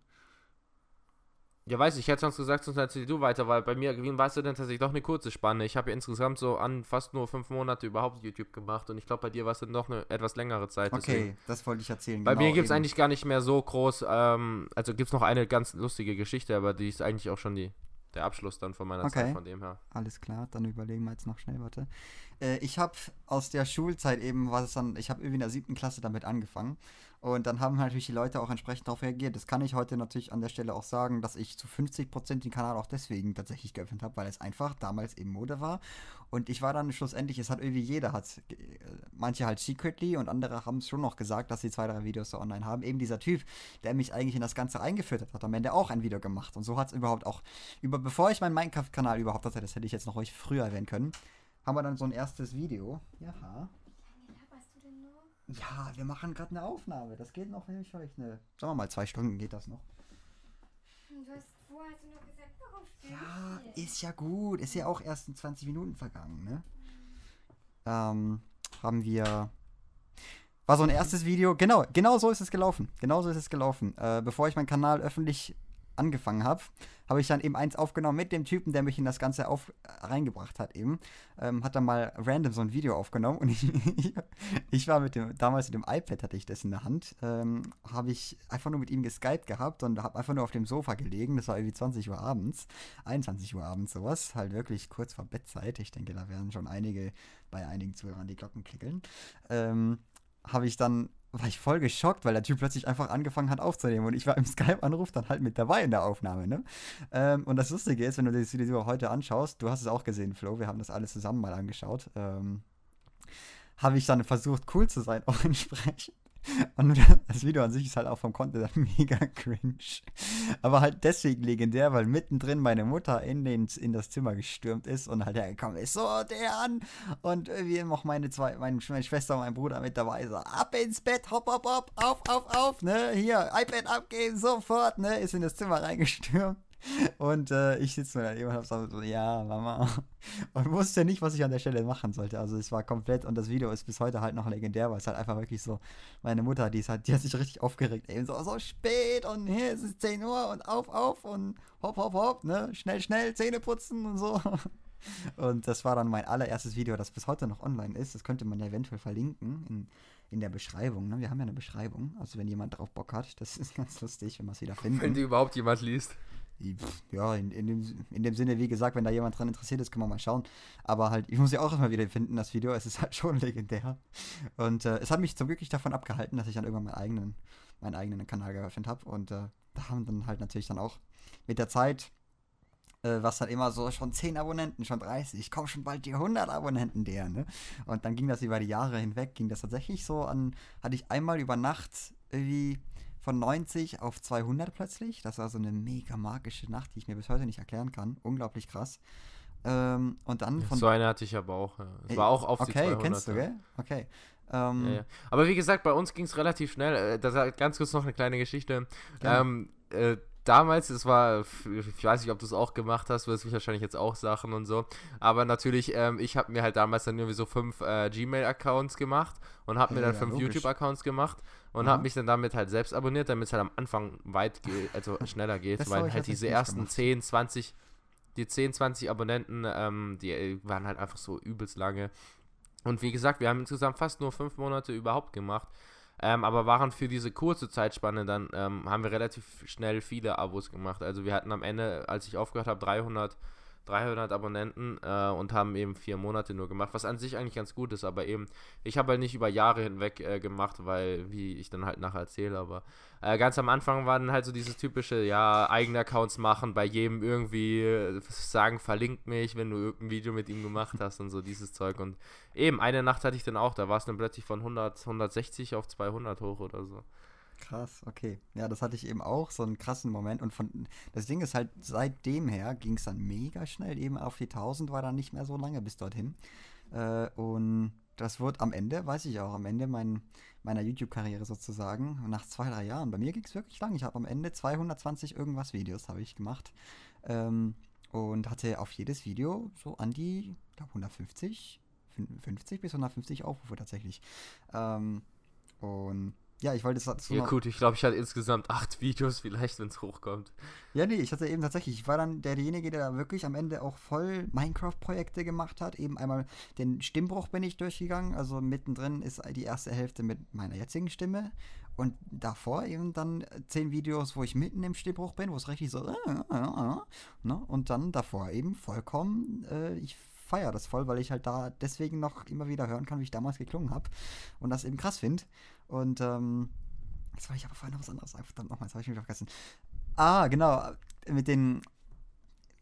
Ja, weiß ich, ich hätte sonst gesagt, sonst erzähl du weiter, weil bei mir war es ja dann tatsächlich doch eine kurze Spanne. Ich habe ja insgesamt so an fast nur fünf Monate überhaupt YouTube gemacht und ich glaube, bei dir war es dann doch eine etwas längere Zeit. Okay, deswegen. das wollte ich erzählen. Bei genau, mir gibt es eigentlich gar nicht mehr so groß, ähm, also gibt es noch eine ganz lustige Geschichte, aber die ist eigentlich auch schon die, der Abschluss dann von meiner okay. Zeit von dem her. Alles klar, dann überlegen wir jetzt noch schnell, warte. Äh, ich habe aus der Schulzeit eben, was es dann, ich habe irgendwie in der siebten Klasse damit angefangen Und dann haben natürlich die Leute auch entsprechend darauf reagiert. Das kann ich heute natürlich an der Stelle auch sagen, dass ich zu 50% den Kanal auch deswegen tatsächlich geöffnet habe, weil es einfach damals eben Mode war. Und ich war dann schlussendlich, es hat irgendwie jeder, hat manche halt secretly und andere haben es schon noch gesagt, dass sie zwei, drei Videos so online haben. Eben dieser Typ, der mich eigentlich in das Ganze eingeführt hat, hat am Ende auch ein Video gemacht. Und so hat es überhaupt auch, über, bevor ich meinen Minecraft-Kanal überhaupt hatte, das hätte ich jetzt noch ruhig früher erwähnen können, haben wir dann so ein erstes Video. Ja. Ja, wir machen gerade eine Aufnahme. Das geht noch, ich vielleicht eine. Sagen wir mal, zwei Stunden geht das noch. Du hast, wo hast du noch gesagt, warum Ja, ist ja gut. Ist ja auch erst in 20 Minuten vergangen, ne? Ähm, haben wir. War so ein erstes Video. Genau, genau so ist es gelaufen. Genau so ist es gelaufen. Äh, bevor ich meinen Kanal öffentlich angefangen habe, habe ich dann eben eins aufgenommen mit dem Typen, der mich in das Ganze auf, reingebracht hat eben. Ähm, hat dann mal random so ein Video aufgenommen und ich, ich war mit dem, damals mit dem iPad hatte ich das in der Hand, ähm, habe ich einfach nur mit ihm geskypt gehabt und habe einfach nur auf dem Sofa gelegen. Das war irgendwie 20 Uhr abends, 21 Uhr abends sowas, halt wirklich kurz vor Bettzeit. Ich denke, da werden schon einige bei einigen Zuhörern die Glocken klickeln. Ähm, habe ich dann war ich voll geschockt, weil der Typ plötzlich einfach angefangen hat aufzunehmen und ich war im Skype-Anruf dann halt mit dabei in der Aufnahme, ne? Ähm, und das Lustige ist, wenn du das Video heute anschaust, du hast es auch gesehen, Flo, wir haben das alles zusammen mal angeschaut, ähm, habe ich dann versucht, cool zu sein, auch entsprechend. Und das Video an sich ist halt auch vom Content mega cringe. Aber halt deswegen legendär, weil mittendrin meine Mutter in, den, in das Zimmer gestürmt ist und halt hergekommen ist, so der an. Und irgendwie noch meine zwei, meine, meine Schwester und mein Bruder mit dabei, so ab ins Bett, hopp, hopp, hopp, auf, auf, auf, ne, hier, iPad abgeben, sofort, ne, ist in das Zimmer reingestürmt. Und äh, ich sitze mir daneben und habe so, ja, Mama. Und wusste nicht, was ich an der Stelle machen sollte. Also es war komplett, und das Video ist bis heute halt noch legendär, weil es halt einfach wirklich so, meine Mutter, die, ist halt, die hat sich richtig aufgeregt, eben so, so spät und hier ist es 10 Uhr und auf, auf und hopp, hopp, hopp, ne, schnell, schnell, Zähne putzen und so. Und das war dann mein allererstes Video, das bis heute noch online ist. Das könnte man ja eventuell verlinken in, in der Beschreibung. Ne? Wir haben ja eine Beschreibung. Also wenn jemand drauf Bock hat, das ist ganz lustig, wenn man es wieder findet. Wenn die überhaupt jemand liest ja, in, in, dem, in dem Sinne, wie gesagt, wenn da jemand dran interessiert ist, können wir mal schauen. Aber halt, ich muss ja auch immer wieder finden, das Video. Es ist halt schon legendär. Und äh, es hat mich zum Glück nicht davon abgehalten, dass ich dann irgendwann meinen eigenen, meinen eigenen Kanal geöffnet habe. Und äh, da haben dann halt natürlich dann auch mit der Zeit, äh, was halt immer so, schon 10 Abonnenten, schon 30, ich komme schon bald die 100 Abonnenten der, ne? Und dann ging das über die Jahre hinweg, ging das tatsächlich so an, hatte ich einmal über Nacht irgendwie von 90 auf 200 plötzlich. Das war so eine mega magische Nacht, die ich mir bis heute nicht erklären kann. Unglaublich krass. Ähm, und dann von. So eine hatte ich aber auch. Ja. Es war auch auf okay, die 200. Okay, kennst du, gell? Okay. Ähm, ja, ja. Aber wie gesagt, bei uns ging es relativ schnell. Äh, das ganz kurz noch eine kleine Geschichte. Ähm, äh, damals, es war, ich weiß nicht, ob du es auch gemacht hast, wirst du wahrscheinlich jetzt auch Sachen und so. Aber natürlich, ähm, ich habe mir halt damals dann irgendwie so fünf äh, Gmail-Accounts gemacht und habe mir dann fünf YouTube-Accounts gemacht und mhm. habe mich dann damit halt selbst abonniert, damit es halt am Anfang weit geht, also schneller geht, das weil halt diese ersten gemacht. 10, 20, die 10, 20 Abonnenten, ähm, die äh, waren halt einfach so übelst lange. Und wie gesagt, wir haben insgesamt fast nur fünf Monate überhaupt gemacht. Ähm, aber waren für diese kurze Zeitspanne dann, ähm, haben wir relativ schnell viele Abos gemacht. Also wir hatten am Ende, als ich aufgehört habe, 300 300 Abonnenten äh, und haben eben vier Monate nur gemacht, was an sich eigentlich ganz gut ist, aber eben, ich habe halt nicht über Jahre hinweg äh, gemacht, weil, wie ich dann halt nachher erzähle, aber äh, ganz am Anfang war dann halt so dieses typische, ja, eigene Accounts machen, bei jedem irgendwie äh, sagen, verlinkt mich, wenn du irgendein Video mit ihm gemacht hast und so dieses Zeug und eben, eine Nacht hatte ich dann auch, da war es dann plötzlich von 100, 160 auf 200 hoch oder so. Krass, okay. Ja, das hatte ich eben auch, so einen krassen Moment. Und von das Ding ist halt, seitdem her ging es dann mega schnell. Eben auf die 1000 war dann nicht mehr so lange bis dorthin. Äh, und das wird am Ende, weiß ich auch, am Ende mein, meiner YouTube-Karriere sozusagen, nach zwei, drei Jahren. Bei mir ging es wirklich lang. Ich habe am Ende 220 irgendwas Videos habe ich gemacht. Ähm, und hatte auf jedes Video so an die, glaube 150, 50 bis 150 Aufrufe tatsächlich. Ähm, und ja, ich wollte es dazu Ja gut, ich glaube, ich hatte insgesamt acht Videos vielleicht, wenn es hochkommt. Ja, nee, ich hatte eben tatsächlich, ich war dann derjenige, der da wirklich am Ende auch voll Minecraft-Projekte gemacht hat. Eben einmal den Stimmbruch bin ich durchgegangen, also mittendrin ist die erste Hälfte mit meiner jetzigen Stimme und davor eben dann zehn Videos, wo ich mitten im Stimmbruch bin, wo es richtig so äh, äh, äh, ne? und dann davor eben vollkommen, äh, ich feiere das voll, weil ich halt da deswegen noch immer wieder hören kann, wie ich damals geklungen habe und das eben krass finde. Und ähm, Jetzt wollte ich aber vorhin noch was anderes sagen. Verdammt nochmal, jetzt habe ich mich vergessen. Ah, genau. Mit den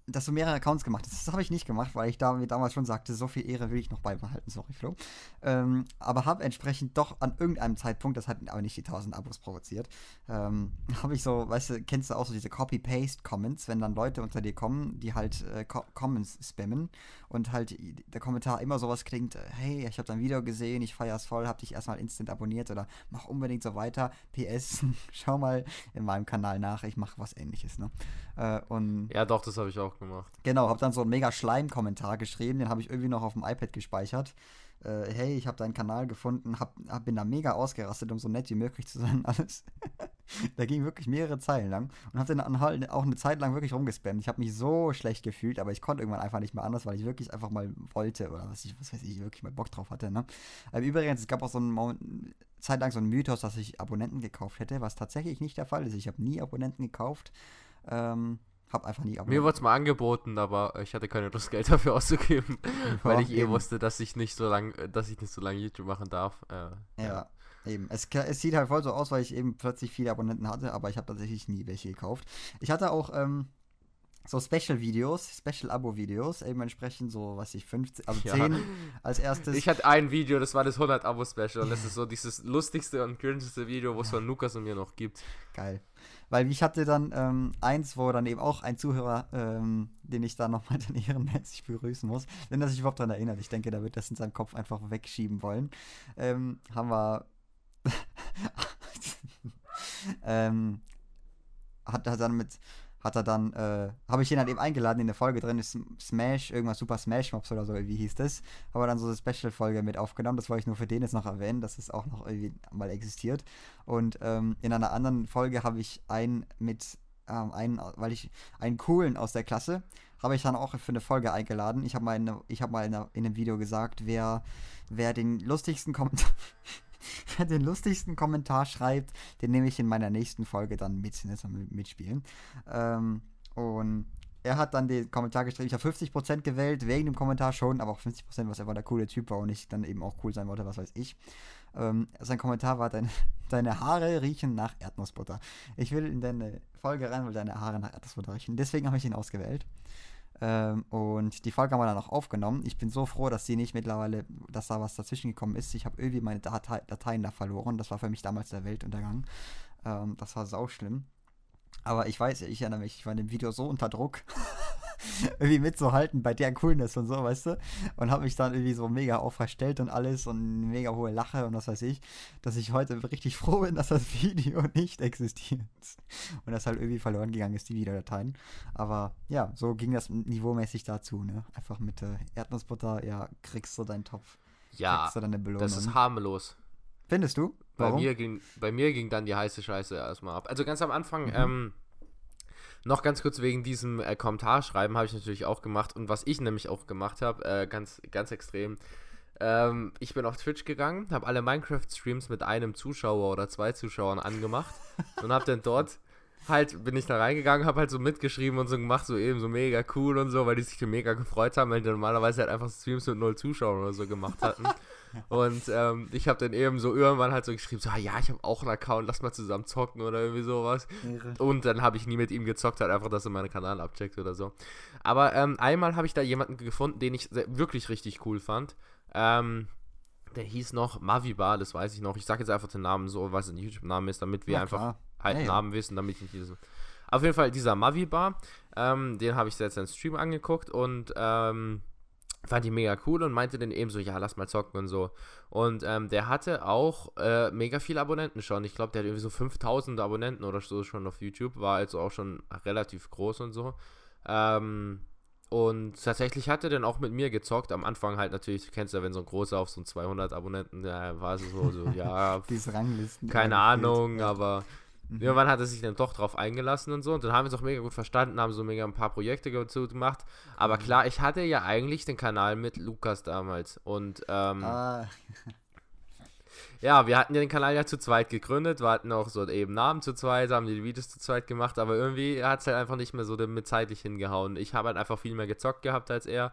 dass du mehrere Accounts gemacht hast. Das habe ich nicht gemacht, weil ich da, wie damals schon sagte, so viel Ehre will ich noch beibehalten. Sorry, Flo. Ähm, aber habe entsprechend doch an irgendeinem Zeitpunkt, das hat aber nicht die 1000 Abos provoziert, ähm, habe ich so, weißt du, kennst du auch so diese Copy-Paste-Comments, wenn dann Leute unter dir kommen, die halt äh, Comments spammen und halt der Kommentar immer sowas klingt, äh, hey, ich habe dein Video gesehen, ich feier's voll, hab dich erstmal instant abonniert oder mach unbedingt so weiter. PS, schau mal in meinem Kanal nach, ich mache was ähnliches, ne? Äh, und ja, doch, das habe ich auch gemacht. Genau, habe dann so einen mega Schleim-Kommentar geschrieben, den habe ich irgendwie noch auf dem iPad gespeichert. Äh, hey, ich habe deinen Kanal gefunden, hab, hab, bin da mega ausgerastet, um so nett wie möglich zu sein, alles. da ging wirklich mehrere Zeilen lang und habe dann halt auch eine Zeit lang wirklich rumgespammt. Ich habe mich so schlecht gefühlt, aber ich konnte irgendwann einfach nicht mehr anders, weil ich wirklich einfach mal wollte oder was ich, was weiß ich, wirklich mal Bock drauf hatte. Ne? Ähm, übrigens, es gab auch so einen Zeit lang so einen Mythos, dass ich Abonnenten gekauft hätte, was tatsächlich nicht der Fall ist. Ich habe nie Abonnenten gekauft. Ähm, hab einfach nie Mir wurde es mal angeboten, aber ich hatte keine Lust, Geld dafür auszugeben, ja, weil ich eh eben. wusste, dass ich nicht so lang, dass ich nicht so lange YouTube machen darf. Äh, ja, ja, eben. Es, es, sieht halt voll so aus, weil ich eben plötzlich viele Abonnenten hatte, aber ich habe tatsächlich nie welche gekauft. Ich hatte auch ähm, so Special-Videos, Special-Abo-Videos, eben entsprechend so, was ich, 15, also 10 ja. als erstes. Ich hatte ein Video, das war das 100-Abo-Special und das ist so dieses lustigste und cringeste Video, wo es von Lukas und mir noch gibt. Geil. Weil ich hatte dann ähm, eins, wo dann eben auch ein Zuhörer, ähm, den ich da nochmal dann ehrenmäßig begrüßen muss, wenn er sich überhaupt daran erinnert. Ich denke, der wird das in seinem Kopf einfach wegschieben wollen. Ähm, haben wir. ähm, hat er dann mit hat er dann, äh, habe ich ihn halt eben eingeladen in der Folge drin, ist Smash, irgendwas Super Smash Mobs oder so, wie hieß das. Habe dann so eine Special-Folge mit aufgenommen, das wollte ich nur für den jetzt noch erwähnen, dass es auch noch irgendwie mal existiert. Und ähm, in einer anderen Folge habe ich einen mit, ähm, einen, weil ich, einen coolen aus der Klasse, habe ich dann auch für eine Folge eingeladen. Ich habe mal, in, ich hab mal in, in einem Video gesagt, wer, wer den lustigsten Kommentar Wer den lustigsten Kommentar schreibt, den nehme ich in meiner nächsten Folge dann mit, ne, mitspielen. Ähm, und er hat dann den Kommentar geschrieben, ich habe 50% gewählt, wegen dem Kommentar schon, aber auch 50%, was er war der coole Typ war und ich dann eben auch cool sein wollte, was weiß ich. Ähm, sein Kommentar war, deine, deine Haare riechen nach Erdnussbutter. Ich will in deine Folge rein, weil deine Haare nach Erdnussbutter riechen. Deswegen habe ich ihn ausgewählt. Ähm, und die Folge haben wir dann auch aufgenommen. Ich bin so froh, dass sie nicht mittlerweile, dass da was dazwischen gekommen ist. Ich habe irgendwie meine Datei, Dateien da verloren. Das war für mich damals der Weltuntergang. Ähm, das war sau schlimm. Aber ich weiß, ich erinnere mich, ich war in dem Video so unter Druck. irgendwie mitzuhalten bei der Coolness und so, weißt du? Und habe mich dann irgendwie so mega aufgestellt und alles und mega hohe Lache und was weiß ich, dass ich heute richtig froh bin, dass das Video nicht existiert. Und das halt irgendwie verloren gegangen ist, die Videodateien. Aber ja, so ging das niveaumäßig dazu, ne? Einfach mit äh, Erdnussbutter, ja, kriegst du deinen Topf. Ja, du deine Belohnung. das ist harmlos. Findest du? Warum? Bei mir, ging, bei mir ging dann die heiße Scheiße erstmal ab. Also ganz am Anfang, mhm. ähm, noch ganz kurz wegen diesem äh, Kommentarschreiben habe ich natürlich auch gemacht. Und was ich nämlich auch gemacht habe, äh, ganz, ganz extrem, ähm, ich bin auf Twitch gegangen, habe alle Minecraft-Streams mit einem Zuschauer oder zwei Zuschauern angemacht und habe dann dort halt, bin ich da reingegangen, habe halt so mitgeschrieben und so gemacht, so eben so mega cool und so, weil die sich mega gefreut haben, weil die normalerweise halt einfach Streams mit null Zuschauern oder so gemacht hatten. Und ähm, ich habe dann eben so irgendwann halt so geschrieben, so, ah, ja, ich habe auch einen Account, lass mal zusammen zocken oder irgendwie sowas. Irre. Und dann habe ich nie mit ihm gezockt, halt einfach, dass er meinen Kanal abcheckt oder so. Aber ähm, einmal habe ich da jemanden gefunden, den ich wirklich richtig cool fand. Ähm, der hieß noch Mavibar, das weiß ich noch. Ich sage jetzt einfach den Namen so, was ein YouTube-Name ist, damit wir ja, einfach halt ja, Namen wissen, damit ich nicht diese. Auf jeden Fall dieser Mavibar, ähm, den habe ich jetzt in Stream angeguckt und ähm, fand ich mega cool und meinte dann eben so, ja, lass mal zocken und so. Und ähm, der hatte auch äh, mega viele Abonnenten schon. Ich glaube, der hat irgendwie so 5000 Abonnenten oder so schon auf YouTube, war also auch schon relativ groß und so. Ähm, und tatsächlich hat er dann auch mit mir gezockt. Am Anfang halt natürlich, du kennst ja, wenn so ein großer auf so 200 Abonnenten, ja, war es so, so ja, Diese Ranglisten. Keine Ahnung, aber Mhm. Irgendwann hat er sich dann doch drauf eingelassen und so. Und dann haben wir es auch mega gut verstanden, haben so mega ein paar Projekte dazu gemacht. Aber mhm. klar, ich hatte ja eigentlich den Kanal mit Lukas damals. Und ähm, ah. Ja, wir hatten ja den Kanal ja zu zweit gegründet. Wir hatten auch so eben Namen zu zweit, haben die Videos zu zweit gemacht. Aber irgendwie hat es halt einfach nicht mehr so damit zeitlich hingehauen. Ich habe halt einfach viel mehr gezockt gehabt als er.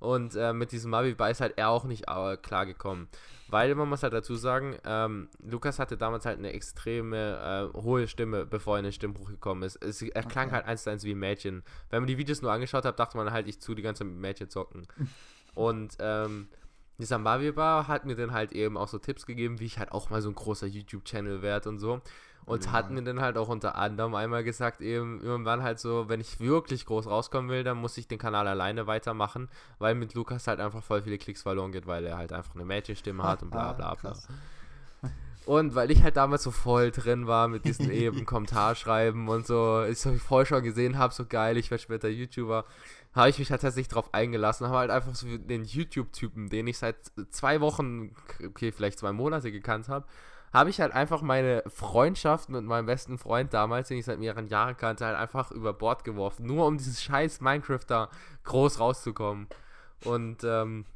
Und äh, mit diesem Mavi-Ball ist halt er auch nicht äh, klargekommen. Weil, man muss halt dazu sagen, ähm, Lukas hatte damals halt eine extreme äh, hohe Stimme, bevor er in den Stimmbruch gekommen ist. Es, er klang Okay. halt eins zu eins wie ein Mädchen. Wenn man die Videos nur angeschaut hat, dachte man halt, ich zu die ganze Zeit mit Mädchen zocken. Und ähm, dieser Mavi Bar hat mir dann halt eben auch so Tipps gegeben, wie ich halt auch mal so ein großer YouTube-Channel werde und so. Und Ja. hat mir dann halt auch unter anderem einmal gesagt, eben irgendwann halt so, wenn ich wirklich groß rauskommen will, dann muss ich den Kanal alleine weitermachen, weil mit Lukas halt einfach voll viele Klicks verloren geht, weil er halt einfach eine Mädchenstimme hat und bla bla bla. Krass. Und weil ich halt damals so voll drin war mit diesen eben Kommentarschreiben und so, ich so voll schon gesehen habe, so geil, ich werde später YouTuber, habe ich mich halt tatsächlich drauf eingelassen, habe halt einfach so den YouTube-Typen, den ich seit zwei Wochen, okay, vielleicht zwei Monate gekannt habe, habe ich halt einfach meine Freundschaft mit meinem besten Freund damals, den ich seit mehreren Jahren kannte, halt einfach über Bord geworfen, nur um dieses scheiß Minecraft da groß rauszukommen. Und ähm,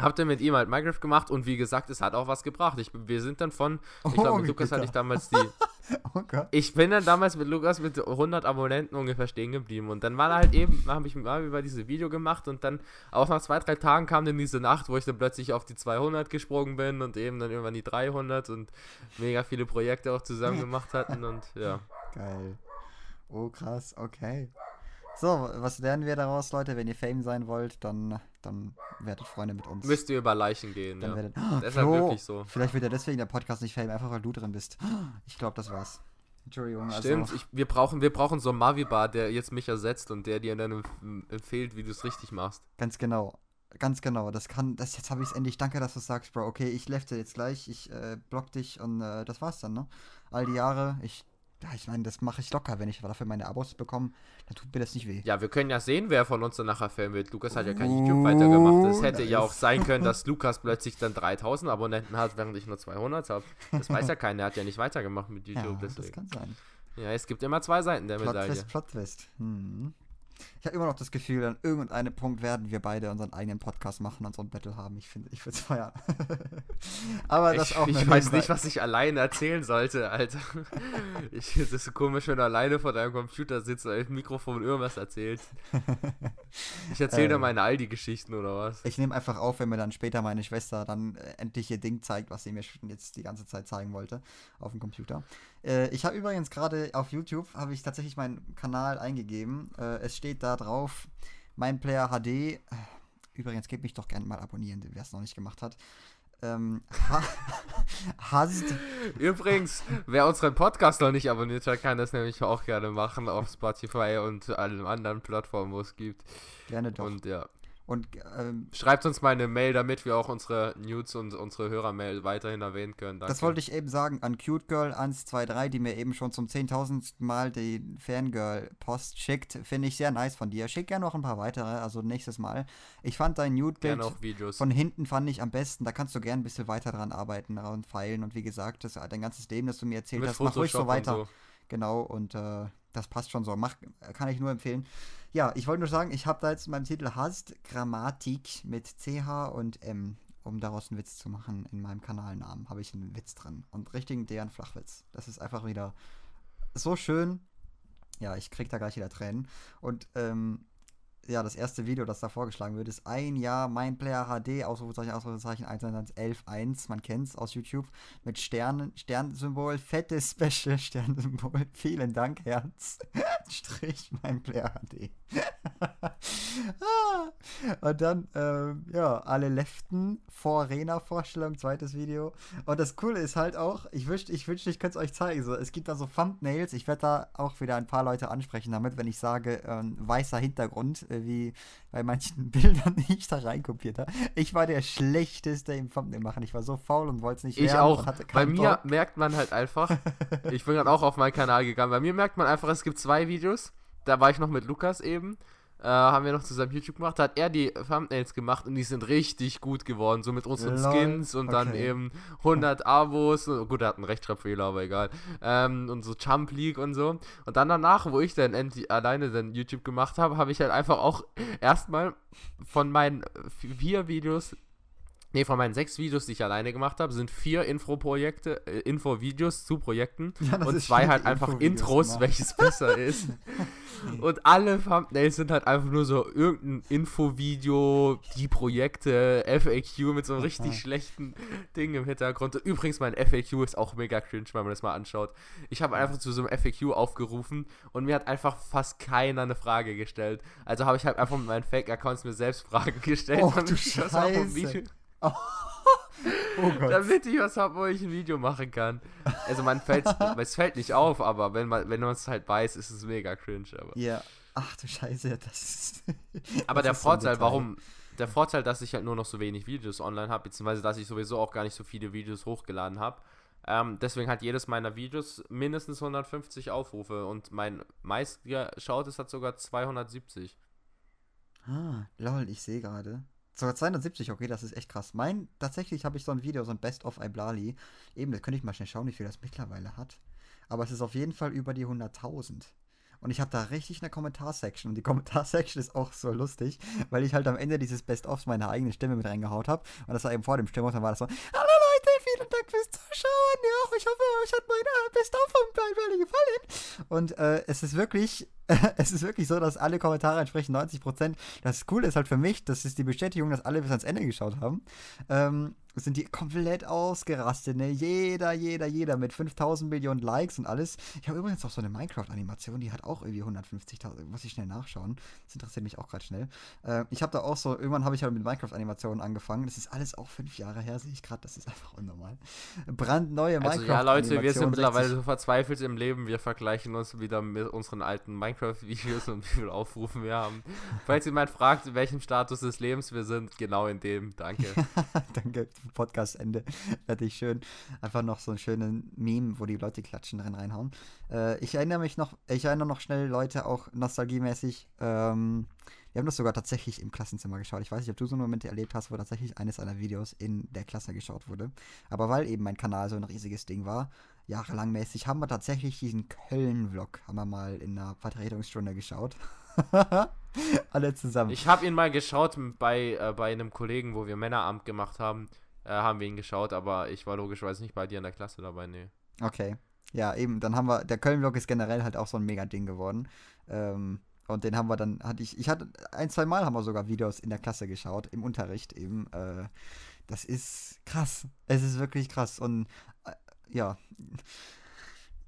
hab dann mit ihm halt Minecraft gemacht und wie gesagt, es hat auch was gebracht. Ich, wir sind dann von, ich glaube, Oh, mit Lukas hatte ich damals die, Oh ich bin dann damals mit Lukas mit 100 Abonnenten ungefähr stehen geblieben und dann war halt eben, habe ich mal über dieses Video gemacht und dann auch nach zwei, drei Tagen kam dann diese Nacht, wo ich dann plötzlich auf die 200 gesprungen bin und eben dann irgendwann die 300 und mega viele Projekte auch zusammen gemacht hatten und ja. Geil. Oh, krass, okay. So, was lernen wir daraus, Leute? Wenn ihr Fame sein wollt, dann, dann werdet Freunde mit uns. Müsst ihr über Leichen gehen, dann ja. werdet, Das ist halt Flo, wirklich so. Vielleicht wird ja deswegen der Podcast nicht Fame, einfach weil du drin bist. Ich glaube, das war's. Entschuldigung. Stimmt, Also, ich, wir, brauchen, wir brauchen so einen Mavi-Bar, der jetzt mich ersetzt und der dir dann empf- empfiehlt, wie du es richtig machst. ganz genau. Ganz genau. Das kann, das jetzt habe ich es endlich. Danke, dass du sagst, Bro. Okay, ich lefte jetzt gleich. Ich äh, block dich und äh, das war's dann, ne? All die Jahre. Ich, ja, ich meine, das mache ich locker. Wenn ich dafür meine Abos bekomme, dann tut mir das nicht weh. Ja, wir können ja sehen, wer von uns dann nachher Fan wird. Lukas hat ja kein YouTube weitergemacht. Es hätte ja auch sein können, dass Lukas plötzlich dann 3000 Abonnenten hat, während ich nur 200 habe. Das weiß ja keiner. Er hat ja nicht weitergemacht mit Ja, YouTube. das deswegen. kann sein. Ja, es gibt immer zwei Seiten der Plot Medaille. Twist, Plot Twist. Hm. Ich habe immer noch das Gefühl, an irgendeinem Punkt werden wir beide unseren eigenen Podcast machen und so ein Battle haben. Ich finde, ich würde es feiern. Aber das Ich, auch ich weiß nicht, was ich alleine erzählen sollte, Alter. Ich, es ist so komisch, wenn du alleine vor deinem Computer sitzt und im Mikrofon irgendwas erzählst. Ich erzähle dir Ähm. meine Aldi-Geschichten oder was? Ich nehme einfach auf, wenn mir dann später meine Schwester dann äh, endlich ihr Ding zeigt, was sie mir jetzt die ganze Zeit zeigen wollte auf dem Computer. Äh, ich habe übrigens gerade auf YouTube habe ich tatsächlich meinen Kanal eingegeben. Äh, es steht da drauf, mein Player HD. Äh, Übrigens, gebt mich doch gerne mal abonnieren, wer es noch nicht gemacht hat. Ähm, ha hast Übrigens, wer unseren Podcast noch nicht abonniert hat, kann das nämlich auch gerne machen auf Spotify und allen anderen Plattformen, wo es gibt. gerne doch. Und ja, Und ähm, schreibt uns mal eine Mail, damit wir auch unsere News und unsere Hörermail weiterhin erwähnen können. Danke. Das wollte ich eben sagen an CuteGirl123, die mir eben schon zum 10.000. Mal die Fangirl-Post schickt. Finde ich sehr nice von dir. Schick gerne noch ein paar weitere, also nächstes Mal. Ich fand dein Nude-Bild von hinten fand ich am besten. Da kannst du gerne ein bisschen weiter dran arbeiten und feilen. Und wie gesagt, das dein ganzes Leben, das du mir erzählt mit hast, mach ruhig Photoshop so weiter. so. Genau, und äh, das passt schon so. Mach, kann ich nur empfehlen. Ja, ich wollte nur sagen, ich habe da jetzt in meinem Titel Hast Grammatik mit CH und M, um daraus einen Witz zu machen in meinem Kanalnamen, habe ich einen Witz drin. Und richtigen deren Flachwitz. Das ist einfach wieder so schön. Ja, ich krieg da gleich wieder Tränen. Und ähm, ja, das erste Video, das da vorgeschlagen wird, ist ein Jahr Mein Player HD, Ausrufezeichen, Ausrufezeichen, 111.1, man kennt's aus YouTube, mit Sternen, Sternsymbol, fettes Special, Sternsymbol, vielen Dank, Herz, Strich, Mein Player HD. Ah, Und dann, ähm, ja, alle Leften vor Arena-Vorstellung, zweites Video. Und das Coole ist halt auch, ich wünschte, ich wünschte, ich könnte es euch zeigen. So, es gibt da so Thumbnails, ich werde da auch wieder ein paar Leute ansprechen damit, wenn ich sage, ähm, weißer Hintergrund, wie bei manchen Bildern, die ich da reinkopiert habe. Ich war der Schlechteste im Thumbnail machen. Ich war so faul und wollte es nicht Ich auch. Bei mir Bock. merkt man halt einfach, ich bin gerade auch auf meinen Kanal gegangen, bei mir merkt man einfach, es gibt zwei Videos. Da war ich noch mit Lukas eben. Äh, haben wir noch zusammen YouTube gemacht, da hat er die Thumbnails gemacht und die sind richtig gut geworden, so mit unseren Lol, Skins und dann okay. eben 100 Abos, und, gut, er hat einen Rechtschreibfehler, aber egal, ähm, und so Jump League und so. Und dann danach, wo ich dann endlich alleine dann YouTube gemacht habe, habe ich halt einfach auch erstmal von meinen vier Videos Nee, von meinen sechs Videos, die ich alleine gemacht habe, sind vier Info-Projekte, äh, Info-Videos zu Projekten Ja, und zwei halt einfach Intros, immer. welches besser ist. und alle Thumbnails sind halt einfach nur so irgendein Info-Video, die Projekte, FAQ mit so einem richtig schlechten Ding im Hintergrund. Und übrigens, mein FAQ ist auch mega cringe, wenn man das mal anschaut. Ich habe einfach zu so einem FAQ aufgerufen und mir hat einfach fast keiner eine Frage gestellt. Also habe ich halt einfach mit meinen Fake-Accounts mir selbst Fragen gestellt. Damit du Scheiße. Video- Oh Gott. damit ich was habe, wo ich ein Video machen kann. Also man fällt, es fällt nicht auf, aber wenn man wenn man es halt weiß, ist es mega cringe. Aber, Ja. Ach du Scheiße, das ist. aber das der ist so Vorteil, Detail. warum, der Vorteil, dass ich halt nur noch so wenig Videos online habe, beziehungsweise dass ich sowieso auch gar nicht so viele Videos hochgeladen habe. Ähm, deswegen hat jedes meiner Videos mindestens 150 Aufrufe und mein meistgeschautes hat sogar 270. Ah, lol, ich sehe gerade. Sogar 270, okay, das ist echt krass. Mein, tatsächlich habe ich so ein Video, so ein Best of Iblali. Eben, das könnte ich mal schnell schauen, wie viel das mittlerweile hat. Aber es ist auf jeden Fall über die 100.000. Und ich habe da richtig eine Kommentarsection. Und die Kommentarsection ist auch so lustig, weil ich halt am Ende dieses Best-ofs meine eigene Stimme mit reingehaut habe. Und das war eben vor dem Stimmung. Dann war das so: Hallo Leute, vielen Dank fürs Zuschauen. Ja, ich hoffe, euch hat mein äh, Best-of von Iblali gefallen. Und äh, es ist wirklich, es ist wirklich so, dass alle Kommentare entsprechen 90%. Das Coole ist halt für mich, das ist die Bestätigung, dass alle bis ans Ende geschaut haben. Ähm, sind die komplett ausgerastet, ne? Jeder, jeder, jeder mit 5000 Millionen Likes und alles. Ich habe übrigens auch so eine Minecraft-Animation, die hat auch irgendwie 150.000. Muss ich schnell nachschauen. Das interessiert mich auch gerade schnell. Äh, ich habe da auch so, irgendwann habe ich halt mit Minecraft-Animationen angefangen. Das ist alles auch fünf Jahre her, sehe ich gerade. Das ist einfach unnormal. Brandneue Also Minecraft-Animation. ja, Leute, wir sind mittlerweile 60 so verzweifelt im Leben. Wir vergleichen uns wieder mit unseren alten Minecraft-Videos und wie viele Aufrufen wir haben. Falls jemand fragt, in welchem Status des Lebens wir sind, genau in dem. Danke. Danke, Podcast-Ende. Fertig, schön. Einfach noch so einen schönen Meme, wo die Leute klatschen drin reinhauen. Äh, ich erinnere mich noch, ich erinnere noch schnell Leute auch nostalgiemäßig. Ähm, wir haben das sogar tatsächlich im Klassenzimmer geschaut. Ich weiß nicht, ob du so Momente erlebt hast, wo tatsächlich eines deiner Videos in der Klasse geschaut wurde. Aber weil eben mein Kanal so ein riesiges Ding war, jahrelang mäßig, haben wir tatsächlich diesen Köln-Vlog, haben wir mal in einer Vertretungsstunde geschaut. Alle zusammen. Ich habe ihn mal geschaut bei, äh, bei einem Kollegen, wo wir Männeramt gemacht haben. Äh, haben wir ihn geschaut, aber ich war logischerweise nicht bei dir in der Klasse dabei, nee. Okay. Ja, eben, dann haben wir, der Köln-Vlog ist generell halt auch so ein Mega-Ding geworden. Ähm, und den haben wir dann, hatte ich, ich hatte, ein, zwei Mal haben wir sogar Videos in der Klasse geschaut, im Unterricht eben. Äh, das ist krass. Es ist wirklich krass. Und äh, ja.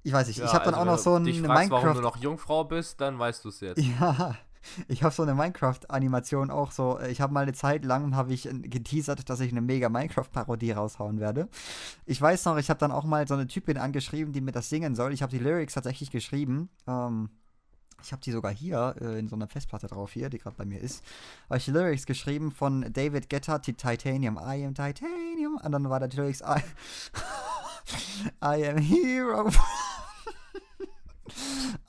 Ich weiß nicht, ich habe dann auch noch so ein dich fragst, warum Minecraft. du noch Jungfrau bist, dann weißt du es jetzt. Ja, ich habe so eine Minecraft-Animation auch so. äh, Ich habe mal eine Zeit lang habe ich äh, geteasert, dass ich eine mega Minecraft-Parodie raushauen werde. Ich weiß noch, ich habe dann auch mal so eine Typin angeschrieben, die mir das singen soll. Ich habe die Lyrics tatsächlich geschrieben. Ähm, ich habe die sogar hier äh, in so einer Festplatte drauf hier, die gerade bei mir ist. Habe ich die Lyrics geschrieben von David Guetta, Ti- Titanium. I am Titanium. Und dann war da die Lyrics I, I am Hero.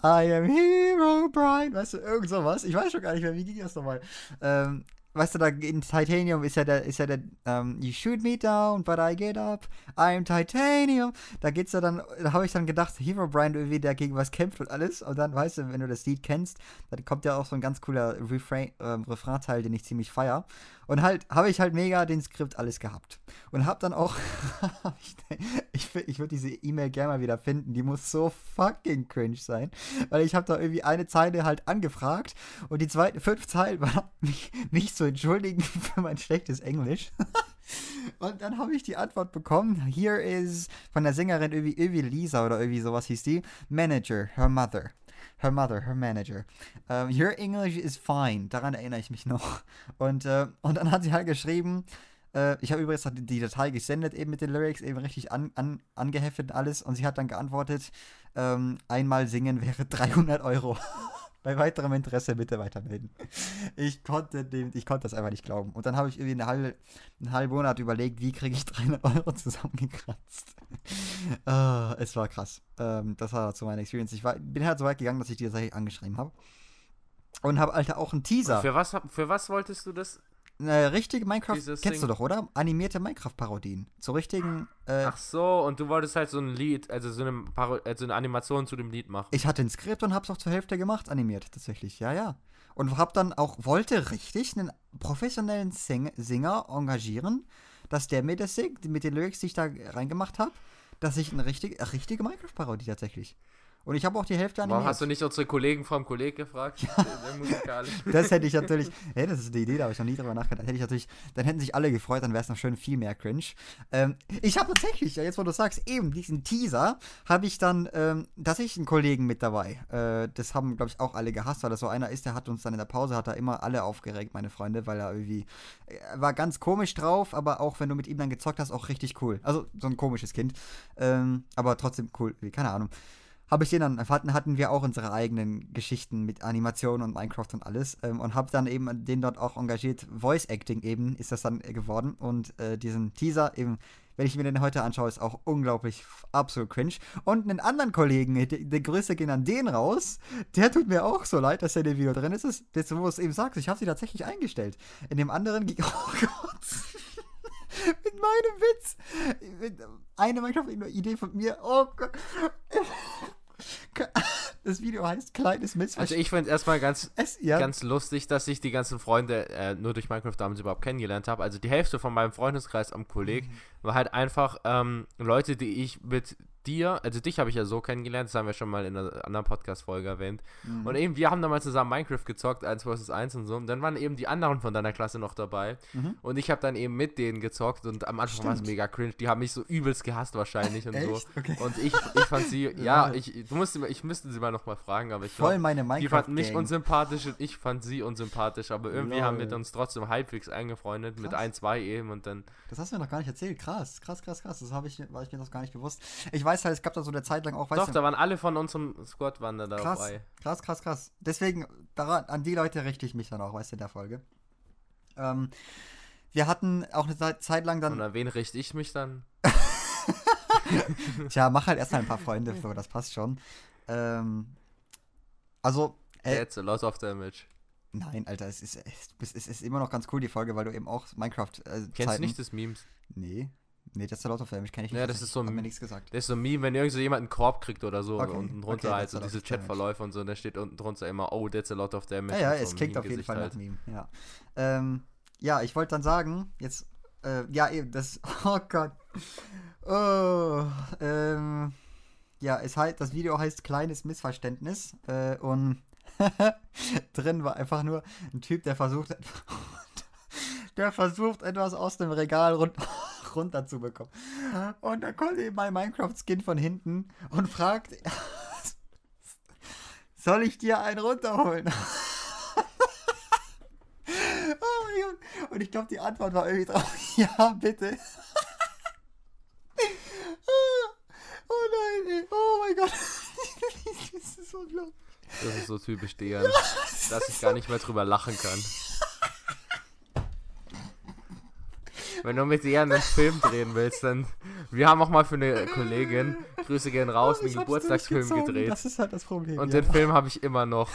I am Hero Brian. Weißt du, irgend sowas. Ich weiß schon gar nicht mehr, wie ging das nochmal. Ähm, weißt du, da in Titanium ist ja der, ist ja der, ähm, You shoot me down, but I get up. I am Titanium. Da geht's ja dann, da habe ich dann gedacht, Hero Brian irgendwie, der gegen was kämpft und alles. Und dann, weißt du, wenn du das Lied kennst, dann kommt ja auch so ein ganz cooler Refrain, ähm, Refrain-Teil, den ich ziemlich feier. Und halt, habe ich halt mega den Skript alles gehabt. Und hab dann auch, ich, ich, ich würde diese E-Mail gerne mal wieder finden, die muss so fucking cringe sein. Weil ich habe da irgendwie eine Zeile halt angefragt und die zweite, fünf Zeilen war, mich, mich zu entschuldigen für mein schlechtes Englisch. Und dann habe ich die Antwort bekommen. Here is von der Sängerin irgendwie, irgendwie Lisa oder irgendwie sowas hieß die. Manager, her mother. Her mother, her manager. Um, your English is fine. Daran erinnere ich mich noch. Und, äh, und dann hat sie halt geschrieben, äh, ich habe übrigens die, die Datei gesendet, eben mit den Lyrics, eben richtig an, an, angeheftet und alles. Und sie hat dann geantwortet, ähm, einmal singen wäre 300 Euro. Bei weiterem Interesse bitte weitermelden. Ich konnte, dem, ich konnte das einfach nicht glauben. Und dann habe ich irgendwie eine halbe, einen halben Monat überlegt, wie kriege ich 300 Euro zusammengekratzt. Ah, es war krass. Ähm, das war so meine Experience. Ich war, bin halt so weit gegangen, dass ich die tatsächlich angeschrieben habe. Und habe, Alter, auch einen Teaser. Für was, für was wolltest du das? Eine richtige Minecraft, Dieses kennst du Ding. doch, oder? Animierte Minecraft-Parodien. Zu richtigen, äh, Ach so, und du wolltest halt so ein Lied, also so eine, Paro äh, so eine Animation zu dem Lied machen. ich hatte ein Skript und hab's auch zur Hälfte gemacht, animiert, tatsächlich, ja, ja. Und hab dann auch, wollte richtig einen professionellen Sing Singer engagieren, dass der mir das singt, mit den Lyrics, die ich da reingemacht habe, dass ich eine richtige, eine richtige Minecraft-Parodie tatsächlich. Und ich habe auch die Hälfte animiert. Warum hast du nicht unsere Kollegen vom Kolleg gefragt? Ja. das hätte ich natürlich, hey, das ist eine Idee, da habe ich noch nie drüber nachgedacht. Hätte ich natürlich, dann hätten sich alle gefreut, dann wäre es noch schön viel mehr cringe. Ähm, ich habe tatsächlich, jetzt wo du sagst, eben diesen Teaser, habe ich dann ähm, tatsächlich einen Kollegen mit dabei. Äh, das haben, glaube ich, auch alle gehasst, weil das so einer ist, der hat uns dann in der Pause, hat er immer alle aufgeregt, meine Freunde, weil er irgendwie, er war ganz komisch drauf, aber auch wenn du mit ihm dann gezockt hast, auch richtig cool. Also so ein komisches Kind. Ähm, aber trotzdem cool, keine Ahnung habe ich den dann, hatten, hatten wir auch unsere eigenen Geschichten mit Animation und Minecraft und alles ähm, und habe dann eben den dort auch engagiert. Voice Acting eben ist das dann geworden und äh, diesen Teaser eben, wenn ich mir den heute anschaue, ist auch unglaublich absolut cringe. Und einen anderen Kollegen, die, die Grüße gehen an den raus, der tut mir auch so leid, dass er in dem Video drin ist. Das, wo es eben sagt, ich habe sie tatsächlich eingestellt. In dem anderen, oh Gott. mit meinem Witz. Eine Minecraft-Idee von mir. Oh Gott. Das Video heißt Kleines Missverständnis. Also ich finde es erstmal ganz, es, ja. ganz lustig, dass ich die ganzen Freunde äh, nur durch Minecraft damals überhaupt kennengelernt habe. Also die Hälfte von meinem Freundeskreis am Kolleg mhm. war halt einfach ähm, Leute, die ich mit dir, also dich habe ich ja so kennengelernt, das haben wir schon mal in einer anderen Podcast-Folge erwähnt. Mhm. Und eben, wir haben damals zusammen Minecraft gezockt, 1 vs 1 und so. Und dann waren eben die anderen von deiner Klasse noch dabei. Mhm. Und ich habe dann eben mit denen gezockt und am Anfang war es mega cringe. Die haben mich so übelst gehasst wahrscheinlich und so. Okay. Und ich, ich fand sie, ja, ich, du musst, ich müsste sie mal nochmal fragen, aber ich Voll glaub, meine Minecraft Die fanden mich unsympathisch und ich fand sie unsympathisch. Aber irgendwie Lol. haben wir uns trotzdem halbwegs eingefreundet, krass. mit ein, zwei eben und dann. Das hast du mir noch gar nicht erzählt. Krass, krass, krass, krass. Das habe ich, war ich mir noch gar nicht bewusst. Ich weiß halt, es gab da so eine Zeit, lang auch, weißt Doch, du, da waren alle von unserem Squad waren da krass, dabei. Krass, krass, krass. Deswegen, daran, an die Leute richte ich mich dann auch, weißt du, in der Folge. Ähm, wir hatten auch eine Zeit lang dann. Und an wen richte ich mich dann? Tja, mach halt erstmal ein paar Freunde für, das passt schon. Ähm, also. Äh, That's a lot of damage. Nein, Alter, es ist, es, ist, es ist immer noch ganz cool, die Folge, weil du eben auch Minecraft. Äh, Kennst du nicht das Memes? Nee. Nee, das ist der Lotto Film, ich kenne ich nicht. Ja, das ist so ein, mir nichts gesagt. Das ist so ein Meme, wenn irgend so jemand einen Korb kriegt oder so okay. und unten drunter okay, halt so diese Chatverläufe und so und da steht unten drunter immer, oh, that's a lot of damage. Ja, ja, es so klingt auf jeden Fall halt. nach Meme, ja. Ähm, ja, ich wollte dann sagen, jetzt, äh, ja, eben, das, oh Gott. Oh, ähm, ja, es halt, das Video heißt Kleines Missverständnis äh, und drin war einfach nur ein Typ, der versucht, der versucht etwas aus dem Regal runter runterzubekommen. Und dann kommt eben mein Minecraft-Skin von hinten und fragt, soll ich dir einen runterholen? oh und ich glaube, die Antwort war irgendwie drauf, ja, bitte. oh nein, ey. oh mein Gott. das ist so unglaublich. Das ist so typisch Dejan, ja, dass ich gar nicht mehr drüber lachen kann. Wenn du mit ihr einen Film drehen willst, dann. Wir haben auch mal für eine Kollegin, Grüße gehen raus, oh, einen Geburtstagsfilm gedreht. Das ist halt das Problem. Und ja. den Film habe ich immer noch.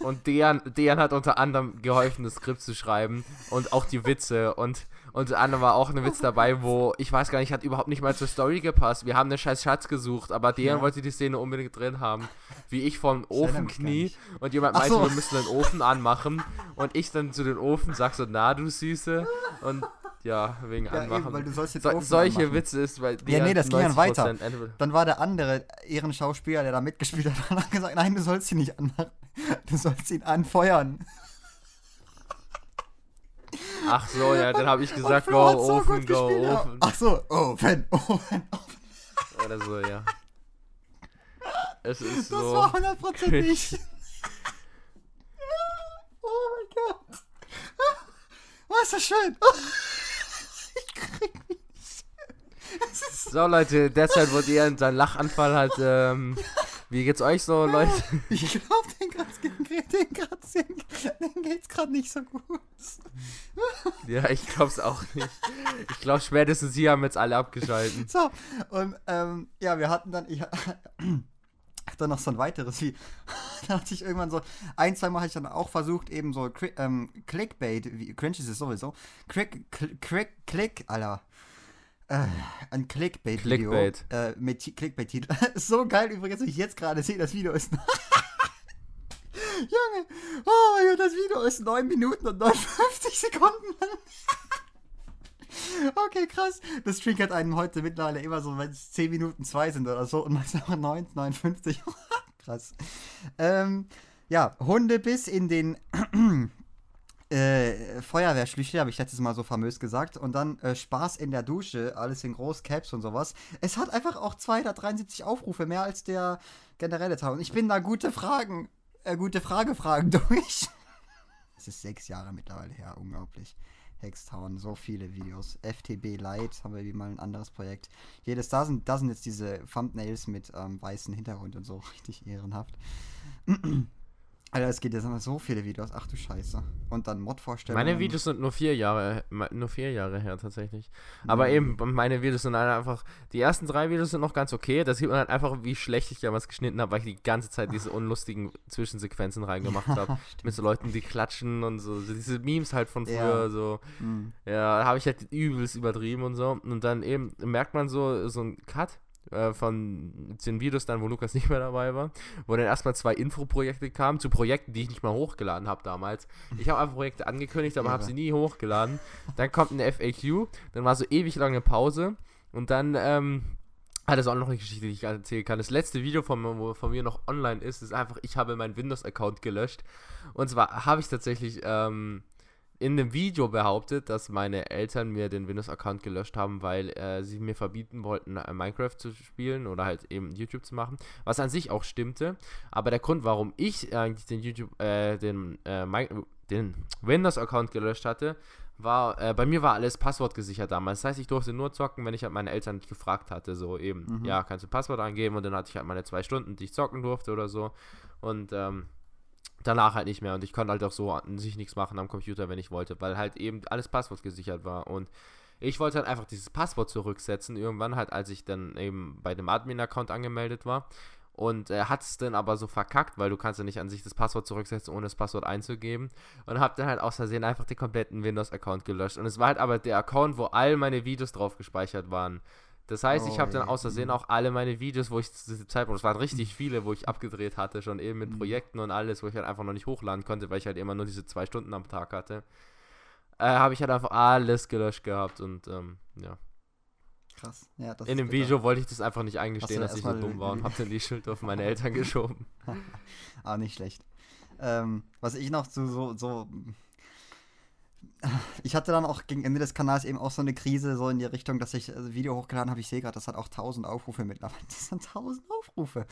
Und Dejan, Dejan hat unter anderem geholfen, das Skript zu schreiben und auch die Witze. Und unter anderem war auch ein Witz dabei, wo ich weiß gar nicht, hat überhaupt nicht mal zur Story gepasst. Wir haben einen scheiß Schatz gesucht, aber Dejan ja. wollte die Szene unbedingt drin haben. Wie ich vom Ofen knie und jemand meinte, so. wir müssen den Ofen anmachen. Und ich dann zu den Ofen sag so, na du Süße. Und ja, wegen ja, Anmachen. Eben, weil du sollst jetzt so, solche anmachen. Witze ist, weil Ja, nee, das ging dann weiter. Dann war der andere Ehrenschauspieler, der da mitgespielt hat, hat gesagt, nein, du sollst ihn nicht anmachen. Du sollst ihn anfeuern. Ach so, ja, dann habe ich gesagt, go, so Ofen, go, Ofen. Ach so, Ofen, Ofen, Ofen. Oder so, ja. Es ist das so. Das war hundertprozentig. oh mein Gott. Oh, ist das schön. So, Leute, deshalb wurde ihr seinen Lachanfall halt. Ähm, wie geht's euch so, Leute? Ich glaube, den, den, den geht's gerade nicht so gut. ja, ich glaub's auch nicht. Ich glaube, spätestens hier haben jetzt alle abgeschalten. So, und ähm, ja, wir hatten dann. Ich, dann noch so ein weiteres, wie, da hatte ich irgendwann so, ein, zwei Mal hatte ich dann auch versucht, eben so ähm, Clickbait, wie, cringe ist es sowieso, Click, Click, Click, Alter, äh, ein Clickbait-Video Clickbait. äh, mit Clickbait-Titel. so geil übrigens, wie ich jetzt gerade sehe, das Video ist. Junge, oh mein Gott, das Video ist 9 Minuten und 59 Sekunden lang. Okay, krass. Das triggert einen heute mittlerweile immer so, wenn es 10 Minuten 2 sind oder so und manchmal 9, 59. krass. Ähm, ja, Hundebiss in den äh, habe ich letztes Mal so famös gesagt. Und dann äh, Spaß in der Dusche, alles in Großcaps und sowas. Es hat einfach auch 273 Aufrufe, mehr als der generelle Tag. Und ich bin da gute Fragen, äh, gute Frage-Fragen durch. Es ist sechs Jahre mittlerweile her, unglaublich. Hextown, so viele Videos. FTB Light haben wir wie mal ein anderes Projekt. Jedes, da sind, da sind jetzt diese Thumbnails mit ähm, weißem Hintergrund und so, richtig ehrenhaft. Alter, es geht jetzt immer so viele Videos. Ach du Scheiße. Und dann Mod-Vorstellungen. Meine Videos sind nur vier Jahre, nur vier Jahre her tatsächlich. Aber mhm. eben, meine Videos sind einfach, die ersten drei Videos sind noch ganz okay. Da sieht man halt einfach, wie schlecht ich damals geschnitten habe, weil ich die ganze Zeit diese unlustigen Zwischensequenzen reingemacht habe. mit so Leuten, die klatschen und so. diese Memes halt von früher. Ja. So. Mhm. Ja, da habe ich halt übelst übertrieben und so. Und dann eben merkt man so, so ein Cut äh, von den Videos dann, wo Lukas nicht mehr dabei war, wo dann erstmal zwei Infoprojekte kamen, zu Projekten, die ich nicht mal hochgeladen habe damals. Ich habe einfach Projekte angekündigt, aber habe sie nie hochgeladen. Dann kommt eine FAQ, dann war so ewig lange Pause und dann, ähm, Ah, das ist auch noch eine Geschichte, die ich erzählen kann. Das letzte Video von, von mir noch online ist, ist einfach, ich habe meinen Windows-Account gelöscht. Und zwar habe ich tatsächlich ähm, in dem Video behauptet, dass meine Eltern mir den Windows-Account gelöscht haben, weil äh, sie mir verbieten wollten, äh, Minecraft zu spielen oder halt eben YouTube zu machen, was an sich auch stimmte. Aber der Grund, warum ich eigentlich den YouTube, äh, den, äh, den Windows-Account gelöscht hatte, war, äh, bei mir war alles passwortgesichert damals. Das heißt, ich durfte nur zocken, wenn ich halt meine Eltern nicht gefragt hatte. So eben, mhm. ja, kannst du Passwort angeben und dann hatte ich halt meine zwei Stunden, die ich zocken durfte oder so. Und ähm, danach halt nicht mehr. Und ich konnte halt auch so an sich nichts machen am Computer, wenn ich wollte, weil halt eben alles Passwort gesichert war. Und ich wollte halt einfach dieses Passwort zurücksetzen, irgendwann halt, als ich dann eben bei dem Admin-Account angemeldet war. Und er hat es dann aber so verkackt, weil du kannst ja nicht an sich das Passwort zurücksetzen, ohne das Passwort einzugeben. Und hab dann halt aus Versehen einfach den kompletten Windows-Account gelöscht. Und es war halt aber der Account, wo all meine Videos drauf gespeichert waren. Das heißt, oh, ich habe dann außersehen auch alle meine Videos, wo ich zu diesem Zeitpunkt, es waren richtig viele, wo ich abgedreht hatte, schon eben mit mhm. Projekten und alles, wo ich halt einfach noch nicht hochladen konnte, weil ich halt immer nur diese zwei Stunden am Tag hatte, äh, habe ich halt einfach alles gelöscht gehabt und ähm, ja. Krass. Ja, In dem Video wollte ich das einfach nicht eingestehen, dass ich so dumm war und habe dann die Schuld auf meine Eltern geschoben. ah, nicht schlecht. Ähm, was ich noch so, so, so ich hatte dann auch gegen Ende des Kanals eben auch so eine Krise, so in die Richtung, dass ich also Video hochgeladen habe. Ich sehe gerade, das hat auch 1000 Aufrufe mittlerweile. Das sind 1000 Aufrufe.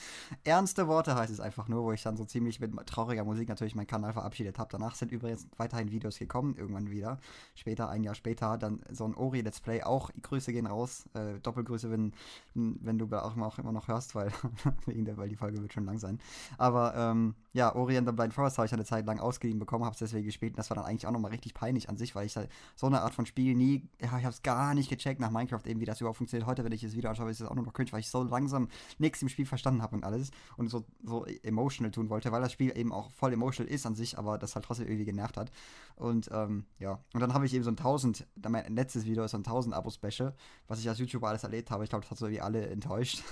Ernste Worte heißt es einfach nur, wo ich dann so ziemlich mit trauriger Musik natürlich meinen Kanal verabschiedet habe. Danach sind übrigens weiterhin Videos gekommen, irgendwann wieder. Später, ein Jahr später, dann so ein Ori-Let's Play. Auch Grüße gehen raus. Äh, Doppelgrüße, wenn, wenn du auch immer, auch immer noch hörst, weil, weil die Folge wird schon lang sein. Aber ähm, ja, Ori and the Blind Forest habe ich eine Zeit lang ausgeliehen bekommen, habe es deswegen gespielt. Und das war dann eigentlich auch nochmal richtig peinlich an sich, weil ich halt so eine Art von Spiel nie, ja, ich habe es gar nicht gecheckt nach Minecraft eben, wie das überhaupt funktioniert. Heute, wenn ich das Video anschaue, ist es auch nur noch cringe, weil ich so langsam nichts im Spiel verstanden habe und alles und so, so emotional tun wollte, weil das Spiel eben auch voll emotional ist an sich, aber das halt trotzdem irgendwie genervt hat. Und ähm, ja, und dann habe ich eben so ein 1000, mein letztes Video ist so ein 1000 Abo-Special, was ich als YouTuber alles erlebt habe. Ich glaube, das hat so wie alle enttäuscht.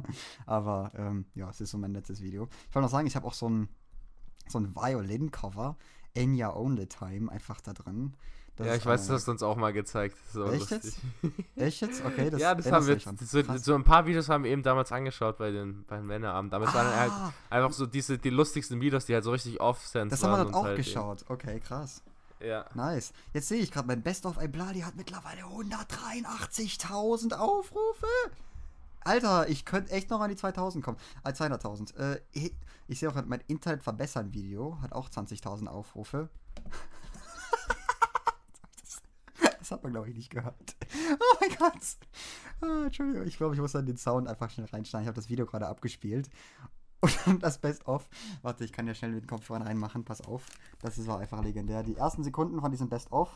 aber ähm, ja, es ist so mein letztes Video. Ich wollte noch sagen, ich habe auch so ein so ein Violin-Cover, Enya Only Time, einfach da drin. Das ja, ich weiß, du hast uns auch mal gezeigt. So Echt jetzt? Echt jetzt? Okay, das Ja, das haben wir. So, so, ein paar Videos haben wir eben damals angeschaut bei den, bei den Männerabend. Damals ah. waren halt einfach so diese, die lustigsten Videos, die halt so richtig off-sense Das haben wir dann auch halt geschaut. Eben. Okay, krass. Ja. Nice. Jetzt sehe ich gerade, mein Best of Ibladi hat mittlerweile 183.000 Aufrufe. Alter, ich könnte echt noch an die 2000 kommen. Äh, 200.000. Äh, ich, sehe auch mein Internet verbessern Video, hat auch 20.000 Aufrufe. Das hat man, glaube ich, nicht gehört. Oh mein Gott. Ah, Entschuldigung, ich glaube, ich muss dann den Sound einfach schnell reinschneiden. Ich habe das Video gerade abgespielt. Und dann das Best-of. Warte, ich kann ja schnell mit den Kopfhörern reinmachen. Pass auf. Das ist war einfach legendär. Die ersten Sekunden von diesem Best-of.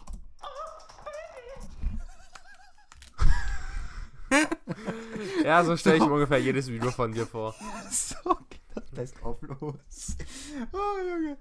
ja, so stelle ich mir ungefähr jedes Video von dir vor. So das Best-of los. Oh, Junge.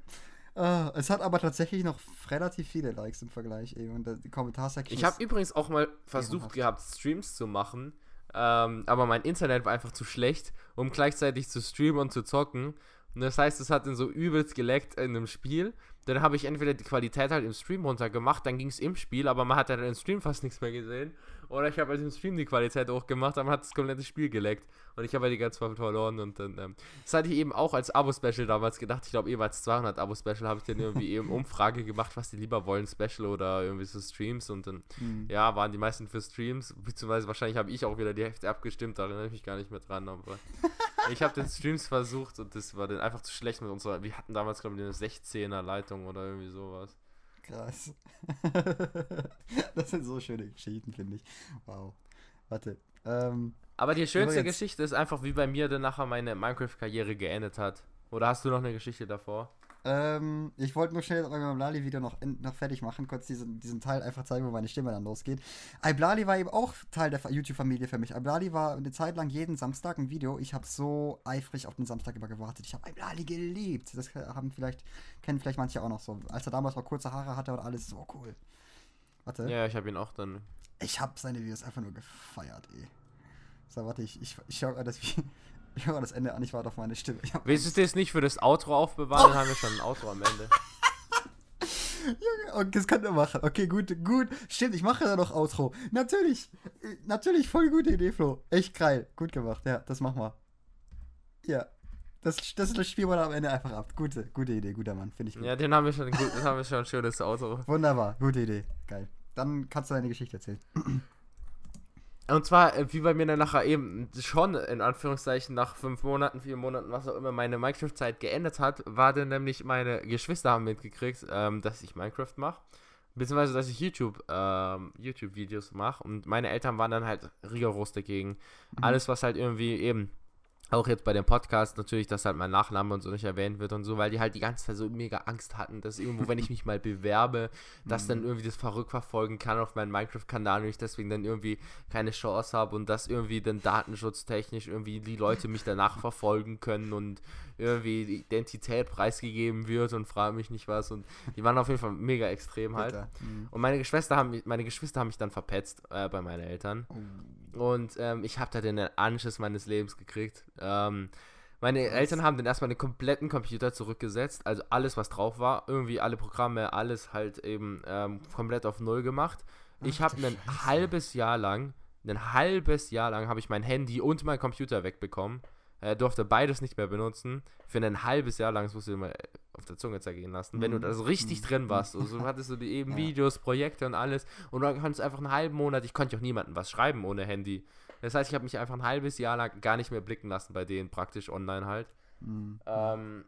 Uh, es hat aber tatsächlich noch relativ viele Likes im Vergleich eben. Und die Kommentarsektion. Ich habe übrigens auch mal versucht gehabt, Streams zu machen. Ähm, aber mein Internet war einfach zu schlecht, um gleichzeitig zu streamen und zu zocken. Und das heißt, es hat dann so übelst geleckt in einem Spiel. Dann habe ich entweder die Qualität halt im Stream runtergemacht, dann ging es im Spiel, aber man hat dann im Stream fast nichts mehr gesehen. Oder ich habe halt im Stream die Qualität hochgemacht, aber man hat das komplette Spiel geleckt. Und ich habe halt die ganze Zeit verloren. Und dann, ähm, das hatte ich eben auch als Abo-Special damals gedacht. Ich glaube, als 200 Abo-Special habe ich dann irgendwie eben Umfrage gemacht, was die lieber wollen, Special oder irgendwie so Streams. Und dann, mhm. ja, waren die meisten für Streams. Beziehungsweise wahrscheinlich habe ich auch wieder die Hälfte abgestimmt, da erinnere ich mich gar nicht mehr dran. Aber ich habe den Streams versucht und das war dann einfach zu schlecht mit unserer. Wir hatten damals, glaube ich, eine 16er Leitung oder irgendwie sowas. Krass. das sind so schöne Geschichten, finde ich. Wow. Warte. Ähm, Aber die schönste Geschichte ist einfach, wie bei mir dann nachher meine Minecraft-Karriere geendet hat. Oder hast du noch eine Geschichte davor? Ähm, ich wollte nur schnell beim Lali-Video noch, noch fertig machen, kurz diesen, diesen Teil einfach zeigen, wo meine Stimme dann losgeht. Iblali war eben auch Teil der YouTube-Familie für mich. Iblali war eine Zeit lang jeden Samstag ein Video. Ich habe so eifrig auf den Samstag immer gewartet. Ich habe Iblali geliebt. Das haben vielleicht, kennen vielleicht manche auch noch so. Als er damals noch kurze Haare hatte und alles so cool. Warte. Ja, ich habe ihn auch dann. Ich habe seine Videos einfach nur gefeiert, ey. So, warte, ich, ich, ich schau das, ich höre das Ende an, ich warte auf meine Stimme. Willst du das nicht für das Outro aufbewahren? Oh. Dann haben wir schon ein Outro am Ende. Junge, okay, das kann er machen. Okay, gut, gut. Stimmt, ich mache ja noch Outro. Natürlich. Natürlich, voll gute Idee, Flo. Echt geil. Gut gemacht. Ja, das machen wir. Ja. Das, das, das spielen wir am Ende einfach ab. Gute, gute Idee, guter Mann. Finde ich gut. Ja, den haben wir schon gut, das haben wir schon ein schönes Outro. Wunderbar, gute Idee. Geil. Dann kannst du deine Geschichte erzählen. Und zwar, äh, wie bei mir dann nachher eben schon, in Anführungszeichen, nach fünf Monaten, vier Monaten, was auch immer, meine Minecraft-Zeit geendet hat, war dann nämlich meine Geschwister haben mitgekriegt, ähm, dass ich Minecraft mache. Beziehungsweise, dass ich YouTube, ähm, YouTube-Videos mache. Und meine Eltern waren dann halt rigoros dagegen. Mhm. Alles, was halt irgendwie eben auch jetzt bei dem Podcast natürlich, dass halt mein Nachname und so nicht erwähnt wird und so, weil die halt die ganze Zeit so mega Angst hatten, dass irgendwo, wenn ich mich mal bewerbe, dass dann mhm. irgendwie das verrückverfolgen kann auf meinen Minecraft-Kanal und ich deswegen dann irgendwie keine Chance habe und dass irgendwie dann datenschutztechnisch irgendwie die Leute mich danach verfolgen können und irgendwie die Identität preisgegeben wird und frage mich nicht was und die waren auf jeden Fall mega extrem halt. Mhm. Und meine Geschwister haben meine Geschwister haben mich dann verpetzt äh, bei meinen Eltern. Und ähm, ich habe da den Anschiss meines Lebens gekriegt. Ähm, meine? Eltern haben dann erstmal den kompletten Computer zurückgesetzt, also alles, was drauf war, irgendwie alle Programme, alles halt eben ähm, komplett auf Null gemacht. Ach, ich habe ein halbes Jahr lang, ein halbes Jahr lang habe ich mein Handy und mein Computer wegbekommen. Er durfte beides nicht mehr benutzen. Für ein halbes Jahr lang, das musst du dir mal auf der Zunge zergehen lassen. Wenn du da so richtig drin warst, so also hattest du die eben ja. Videos, Projekte und alles. Und dann konntest du einfach einen halben Monat, ich konnte ja auch niemandem was schreiben ohne Handy. Das heißt, ich habe mich einfach ein halbes Jahr lang gar nicht mehr blicken lassen bei denen, praktisch online halt. Mhm. Ähm,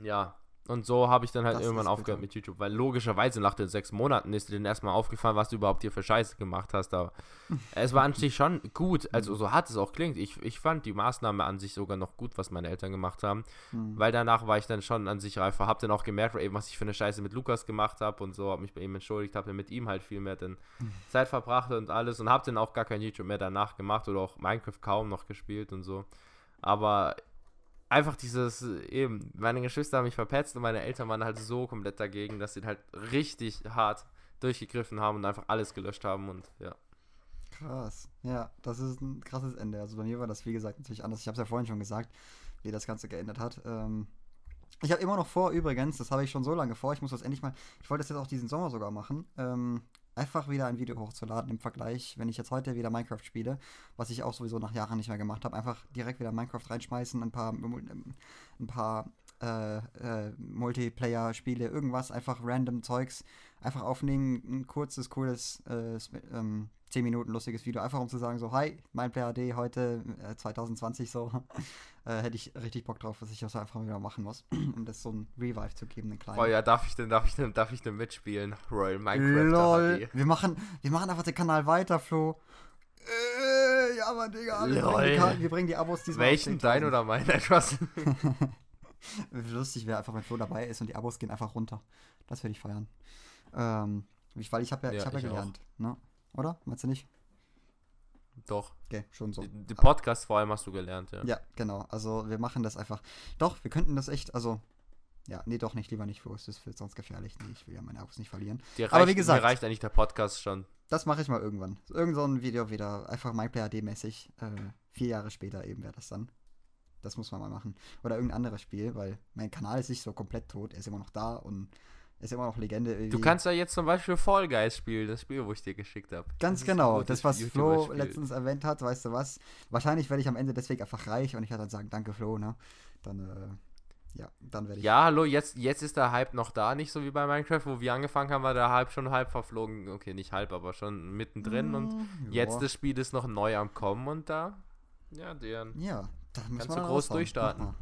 ja, und so habe ich dann halt das irgendwann aufgehört mit YouTube, weil logischerweise nach den sechs Monaten ist dir dann erstmal aufgefallen, was du überhaupt hier für Scheiße gemacht hast. Aber es war an sich schon gut, also so hart es auch klingt. Ich, ich fand die Maßnahme an sich sogar noch gut, was meine Eltern gemacht haben, mhm. weil danach war ich dann schon an sich reifer. Hab dann auch gemerkt, eben, was ich für eine Scheiße mit Lukas gemacht habe und so, habe mich bei ihm entschuldigt, habe dann mit ihm halt viel mehr dann mhm. Zeit verbracht und alles und habe dann auch gar kein YouTube mehr danach gemacht oder auch Minecraft kaum noch gespielt und so. Aber einfach dieses, eben, meine Geschwister haben mich verpetzt und meine Eltern waren halt so komplett dagegen, dass sie halt richtig hart durchgegriffen haben und einfach alles gelöscht haben und ja. Krass. Ja, das ist ein krasses Ende. Also bei mir war das, wie gesagt, natürlich anders. Ich habe es ja vorhin schon gesagt, wie das Ganze geändert hat. Ähm, ich habe immer noch vor, übrigens, das habe ich schon so lange vor, ich muss das endlich mal, ich wollte das jetzt auch diesen Sommer sogar machen, ähm, einfach wieder ein Video hochzuladen im Vergleich, wenn ich jetzt heute wieder Minecraft spiele, was ich auch sowieso nach Jahren nicht mehr gemacht habe, einfach direkt wieder Minecraft reinschmeißen, ein paar, ein paar äh, äh, Multiplayer-Spiele, irgendwas, einfach random Zeugs, einfach aufnehmen, ein kurzes, cooles, äh, ähm, 10 Minuten lustiges Video, einfach um zu sagen, so, hi, mein Player D heute, äh, 2020 so, äh, hätte ich richtig Bock drauf, was ich auch so einfach wieder machen muss, um das so ein Revive zu geben, einen kleinen. Oh ja, darf ich denn, darf ich denn, darf ich denn mitspielen? Royal Minecraft. Lol. Wir machen, wir machen einfach den Kanal weiter, Flo. Äh, ja, Mann, Digga, wir bringen, die, wir bringen die Abos diesmal. Welchen, dein oder mein? Etwas. Lustig wäre einfach, wenn Flo dabei ist und die Abos gehen einfach runter. Das würde ich feiern. Ähm, weil ich habe ja, ja, ich hab ja gelernt, ne? Oder? Meinst du nicht? Doch. Okay, schon so. Die Podcast vor allem hast du gelernt, ja. Ja, genau. Also wir machen das einfach. Doch, wir könnten das echt, also. Ja, nee, doch nicht, lieber nicht, Flo. Das ist sonst gefährlich. Nee, ich will ja meine Abos nicht verlieren. Reicht, Aber wie gesagt. Mir reicht eigentlich der Podcast schon. Das mache ich mal irgendwann. Irgend so ein Video wieder, einfach MyPlayerD-mäßig. Äh, vier Jahre später eben wäre das dann. Das muss man mal machen. Oder irgendein anderes Spiel, weil mein Kanal ist nicht so komplett tot. Er ist immer noch da und ist immer noch Legende. Irgendwie. Du kannst ja jetzt zum Beispiel Fall Guys spielen, das Spiel, wo ich dir geschickt habe. Ganz genau, das, was Flo letztens erwähnt hat, weißt du was? Wahrscheinlich werde ich am Ende deswegen einfach reich und ich werde dann sagen, danke Flo, ne? Dann, äh, ja, dann werde ich. Ja, hallo, jetzt, jetzt ist der Hype noch da, nicht so wie bei Minecraft, wo wir angefangen haben, war der Hype schon halb verflogen. Okay, nicht halb, aber schon mittendrin. Mm, und ja. jetzt das Spiel ist noch neu am Kommen und da, ja, deren. Ja, da müssen wir groß durchstarten.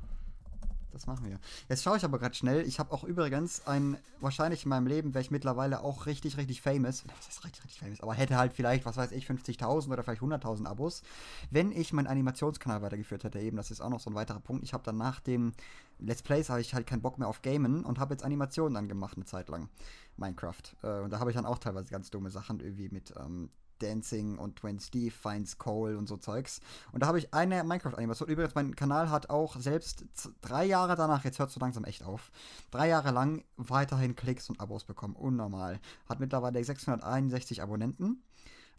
Das machen wir. Jetzt schaue ich aber gerade schnell. Ich habe auch übrigens ein, wahrscheinlich in meinem Leben wäre ich mittlerweile auch richtig, richtig famous. Was heißt richtig, richtig famous? Aber hätte halt vielleicht, was weiß ich, 50.000 oder vielleicht 100.000 Abos, wenn ich meinen Animationskanal weitergeführt hätte. Eben, das ist auch noch so ein weiterer Punkt. Ich habe dann nach dem Let's Plays habe ich halt keinen Bock mehr auf Gamen und habe jetzt Animationen dann gemacht eine Zeit lang. Minecraft. Äh, und da habe ich dann auch teilweise ganz dumme Sachen irgendwie mit ähm, Dancing und When Steve finds Cole und so Zeugs. Und da habe ich eine Minecraft-Animation. Übrigens, mein Kanal hat auch selbst drei Jahre danach, jetzt hört so langsam echt auf, drei Jahre lang weiterhin Klicks und Abos bekommen. Unnormal. Hat mittlerweile 661 Abonnenten.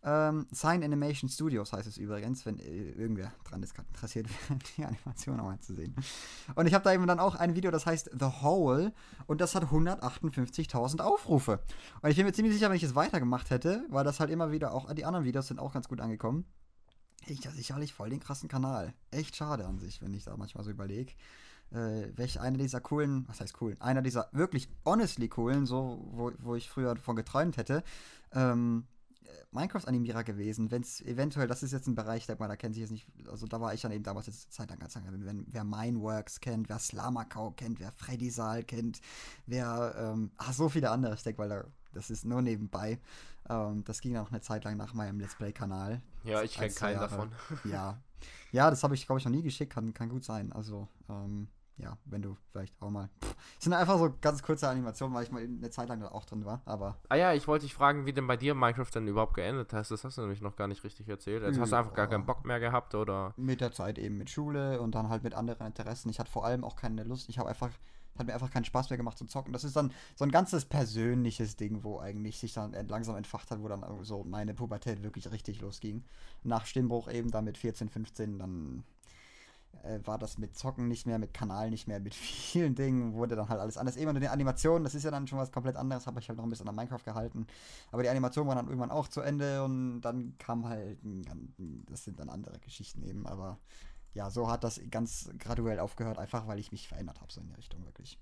Ähm, Sign Animation Studios heißt es übrigens, wenn äh, irgendwer dran ist, gerade interessiert die Animation auch mal zu sehen. Und ich habe da eben dann auch ein Video, das heißt The Hole und das hat 158.000 Aufrufe. Und ich bin mir ziemlich sicher, wenn ich es weitergemacht hätte, weil das halt immer wieder auch, die anderen Videos sind auch ganz gut angekommen. Ich da sicherlich voll den krassen Kanal. Echt schade an sich, wenn ich da manchmal so überlege. Äh, welche eine dieser coolen, was heißt coolen, einer dieser wirklich honestly coolen, so, wo, wo ich früher davon geträumt hätte, ähm, Minecraft-Animierer gewesen, wenn es eventuell, das ist jetzt ein Bereich, der man da kennt sich jetzt nicht, also da war ich dann eben damals jetzt Zeit lang ganz lange, wenn, wer Mineworks kennt, wer Slamakau kennt, wer Freddy Saal kennt, wer, ähm, ach, so viele andere, ich denke, weil da, das ist nur nebenbei. Ähm, das ging auch eine Zeit lang nach meinem Let's Play-Kanal. Ja, ich kenne keinen Jahre. davon. ja. Ja, das habe ich, glaube ich, noch nie geschickt, kann, kann gut sein. Also, ähm, ja, wenn du vielleicht auch mal. Es sind einfach so ganz kurze Animationen, weil ich mal eine Zeit lang da auch drin war, aber. Ah ja, ich wollte dich fragen, wie denn bei dir Minecraft denn überhaupt geendet hast. Das hast du nämlich noch gar nicht richtig erzählt. Jetzt hast du einfach gar keinen Bock mehr gehabt, oder? Mit der Zeit eben mit Schule und dann halt mit anderen Interessen. Ich hatte vor allem auch keine Lust. Ich habe einfach. Hat mir einfach keinen Spaß mehr gemacht zu zocken. Das ist dann so ein ganzes persönliches Ding, wo eigentlich sich dann langsam entfacht hat, wo dann so meine Pubertät wirklich richtig losging. Nach Stimmbruch eben da mit 14, 15, dann äh, war das mit Zocken nicht mehr, mit Kanal nicht mehr, mit vielen Dingen wurde dann halt alles anders. Eben unter den Animationen, das ist ja dann schon was komplett anderes, habe ich halt noch ein bisschen an Minecraft gehalten. Aber die Animationen waren dann irgendwann auch zu Ende und dann kam halt, das sind dann andere Geschichten eben, aber ja, so hat das ganz graduell aufgehört, einfach weil ich mich verändert habe, so in die Richtung wirklich.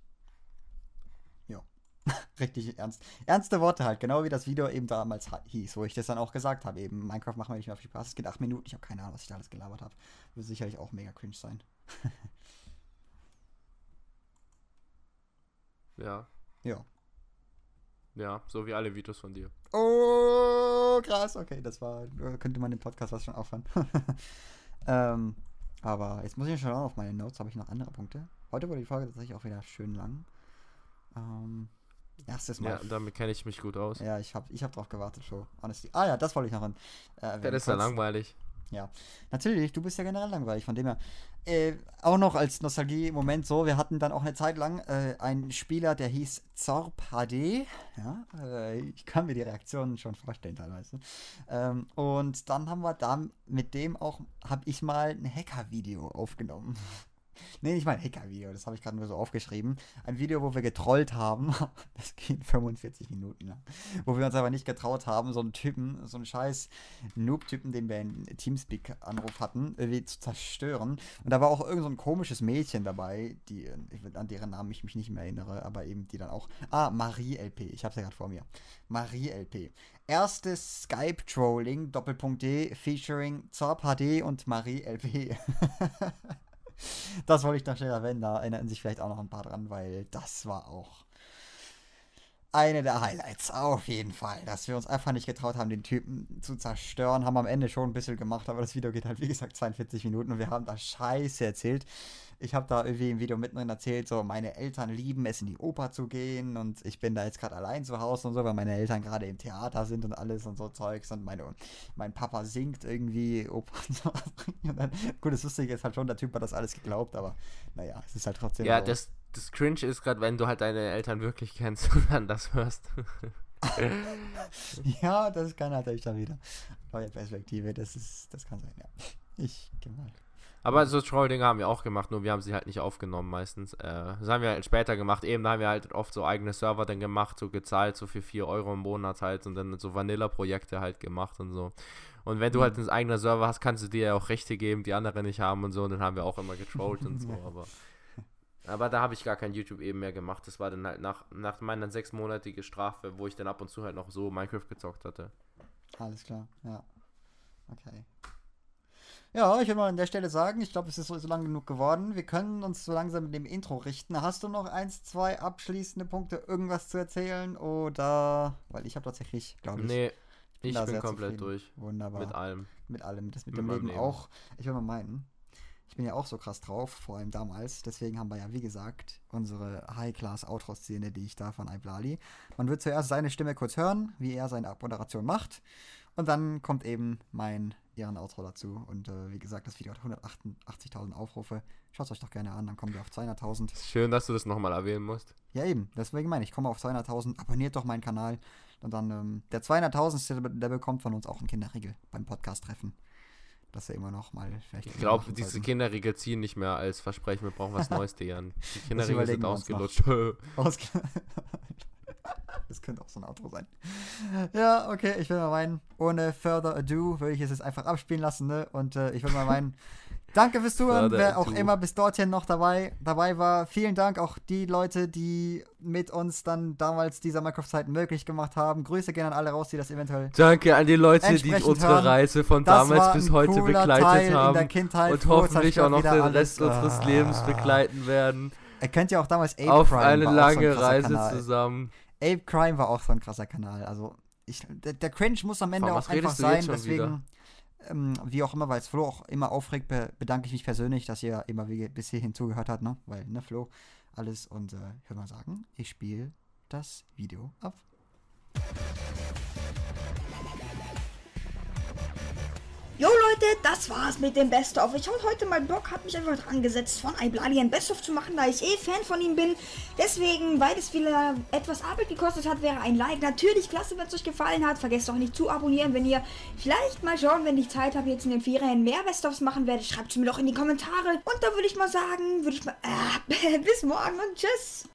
Richtig ernst. Ernste Worte halt, genau wie das Video eben damals hieß, wo ich das dann auch gesagt habe. Eben, Minecraft machen wir nicht mehr viel Spaß. Es geht acht Minuten. Ich habe keine Ahnung, was ich da alles gelabert habe. Wird sicherlich auch mega cringe sein. ja. Ja. Ja, so wie alle Videos von dir. Oh, krass. Okay, das war. Könnte man den Podcast was schon aufhören. ähm, aber jetzt muss ich schon auf meine Notes. Habe ich noch andere Punkte? Heute wurde die Folge tatsächlich auch wieder schön lang. Ähm. Erstes Mal. Ja, damit kenne ich mich gut aus. Ja, ich habe ich hab drauf gewartet, schon. Honesty. Ah ja, das wollte ich noch an. Äh, das ist ja langweilig. Ja, natürlich, du bist ja generell langweilig, von dem her. Äh, auch noch als Nostalgie-Moment so, wir hatten dann auch eine Zeit lang äh, einen Spieler, der hieß Zorp HD. Ja, äh, ich kann mir die Reaktionen schon vorstellen teilweise. Ähm, und dann haben wir da mit dem auch, habe ich mal ein Hacker-Video aufgenommen. Nee, nicht mein Hacker-Video, das habe ich gerade nur so aufgeschrieben. Ein Video, wo wir getrollt haben. Das geht 45 Minuten lang. Wo wir uns aber nicht getraut haben, so einen Typen, so einen scheiß Noob-Typen, den wir in Teamspeak-Anruf hatten, irgendwie zu zerstören. Und da war auch irgend so ein komisches Mädchen dabei, die, an deren Namen ich mich nicht mehr erinnere, aber eben die dann auch. Ah, Marie LP, ich habe sie ja gerade vor mir. Marie LP. Erstes Skype-Trolling, Doppelpunkt D, featuring Zorp HD und Marie LP. das wollte ich noch schnell erwähnen. Da erinnern sich vielleicht auch noch ein paar dran, weil das war auch eine der Highlights, auf jeden Fall. Dass wir uns einfach nicht getraut haben, den Typen zu zerstören. Haben am Ende schon ein bisschen gemacht, aber das Video geht halt, wie gesagt, 42 Minuten und wir haben da Scheiße erzählt. Ich habe da irgendwie im Video mittendrin erzählt, so meine Eltern lieben es, in die Oper zu gehen und ich bin da jetzt gerade allein zu Hause und so, weil meine Eltern gerade im Theater sind und alles und so Zeugs und meine, mein Papa singt irgendwie Oper und so. Und dann, gut, das Lustige ist halt schon, der Typ hat das alles geglaubt, aber naja, es ist halt trotzdem. Ja, so. das, das Cringe ist gerade, wenn du halt deine Eltern wirklich kennst und dann das hörst. ja, das kann natürlich dann wieder. Neue Perspektive, das ist, das kann sein, ja. Ich, genau. Aber so Troll-Dinge haben wir auch gemacht, nur wir haben sie halt nicht aufgenommen meistens. Äh, das haben wir halt später gemacht. Eben, da haben wir halt oft so eigene Server dann gemacht, so gezahlt, so für 4 Euro im Monat halt und dann so Vanilla-Projekte halt gemacht und so. Und wenn du halt einen eigenen Server hast, kannst du dir ja auch Rechte geben, die andere nicht haben und so. Und dann haben wir auch immer getrollt und so. Aber, aber da habe ich gar kein YouTube eben mehr gemacht. Das war dann halt nach, nach meiner sechsmonatige Strafe, wo ich dann ab und zu halt noch so Minecraft gezockt hatte. Alles klar, ja. Okay. Ja, ich würde mal an der Stelle sagen, ich glaube, es ist so, so lang genug geworden. Wir können uns so langsam mit dem Intro richten. Hast du noch eins, zwei abschließende Punkte, irgendwas zu erzählen? Oder, weil ich habe tatsächlich, glaube ich. Nee, ich bin, bin komplett zufrieden. durch. Wunderbar. Mit allem. Mit allem. Das mit, mit dem Leben, Leben, auch. Ich würde mal meinen, ich bin ja auch so krass drauf, vor allem damals. Deswegen haben wir ja, wie gesagt, unsere High-Class-Outro-Szene, die ich da von Iblali. Man wird zuerst seine Stimme kurz hören, wie er seine Abmoderation macht. Und dann kommt eben mein ihren Outro dazu. Und äh, wie gesagt, das Video hat 188.000 Aufrufe. Schaut es euch doch gerne an, dann kommen wir auf 200.000. Schön, dass du das nochmal erwähnen musst. Ja, eben. Deswegen meine ich, komme auf 200.000. Abonniert doch meinen Kanal. Und dann, ähm, der 200.000. Der, der bekommt von uns auch einen Kinderriegel beim Podcast-Treffen. Dass er immer noch mal vielleicht. Ich glaube, diese Kinderriegel ziehen nicht mehr als Versprechen. Wir brauchen was Neues, Dejan. Die Kinderriegel sind ausgelutscht. Ausge das könnte auch so ein Outro sein. Ja, okay, ich will mal meinen, ohne further ado, würde ich es jetzt einfach abspielen lassen, ne? Und äh, ich will mal meinen, danke fürs Zuhören, wer auch immer bis dorthin noch dabei, dabei war. Vielen Dank auch die Leute, die mit uns dann damals dieser Minecraft-Zeit möglich gemacht haben. Grüße gerne an alle raus, die das eventuell. Danke an die Leute, die unsere hören. Reise von das damals bis heute begleitet Teil haben. Kindheit, und hoffentlich auch noch den Rest alles. unseres ah. Lebens begleiten werden. Er kennt ja auch damals Ape Auf Crime, eine lange so ein Reise Kanal. zusammen. Ape Crime war auch so ein krasser Kanal. Also, ich, der, der Cringe muss am Ende Warum, auch einfach sein. Deswegen, ähm, wie auch immer, weil es Flo auch immer aufregt, be bedanke ich mich persönlich, dass ihr immer bis hierhin zugehört habt, ne? Weil, ne, Flo, alles. Und äh, ich würde mal sagen, ich spiele das Video ab. Jo Leute, das war's mit dem Best of. Ich habe heute mal Bock, habe mich einfach dran gesetzt, von Iblali ein Best of zu machen, da ich eh Fan von ihm bin. Deswegen, weil es wieder etwas Arbeit gekostet hat, wäre ein Like natürlich klasse, wenn es euch gefallen hat. Vergesst auch nicht zu abonnieren, wenn ihr vielleicht mal schauen, wenn ich Zeit habe, jetzt in den Ferien mehr Best ofs machen werde. Schreibt es mir doch in die Kommentare. Und da würde ich mal sagen, würde ich mal, äh, bis morgen und tschüss.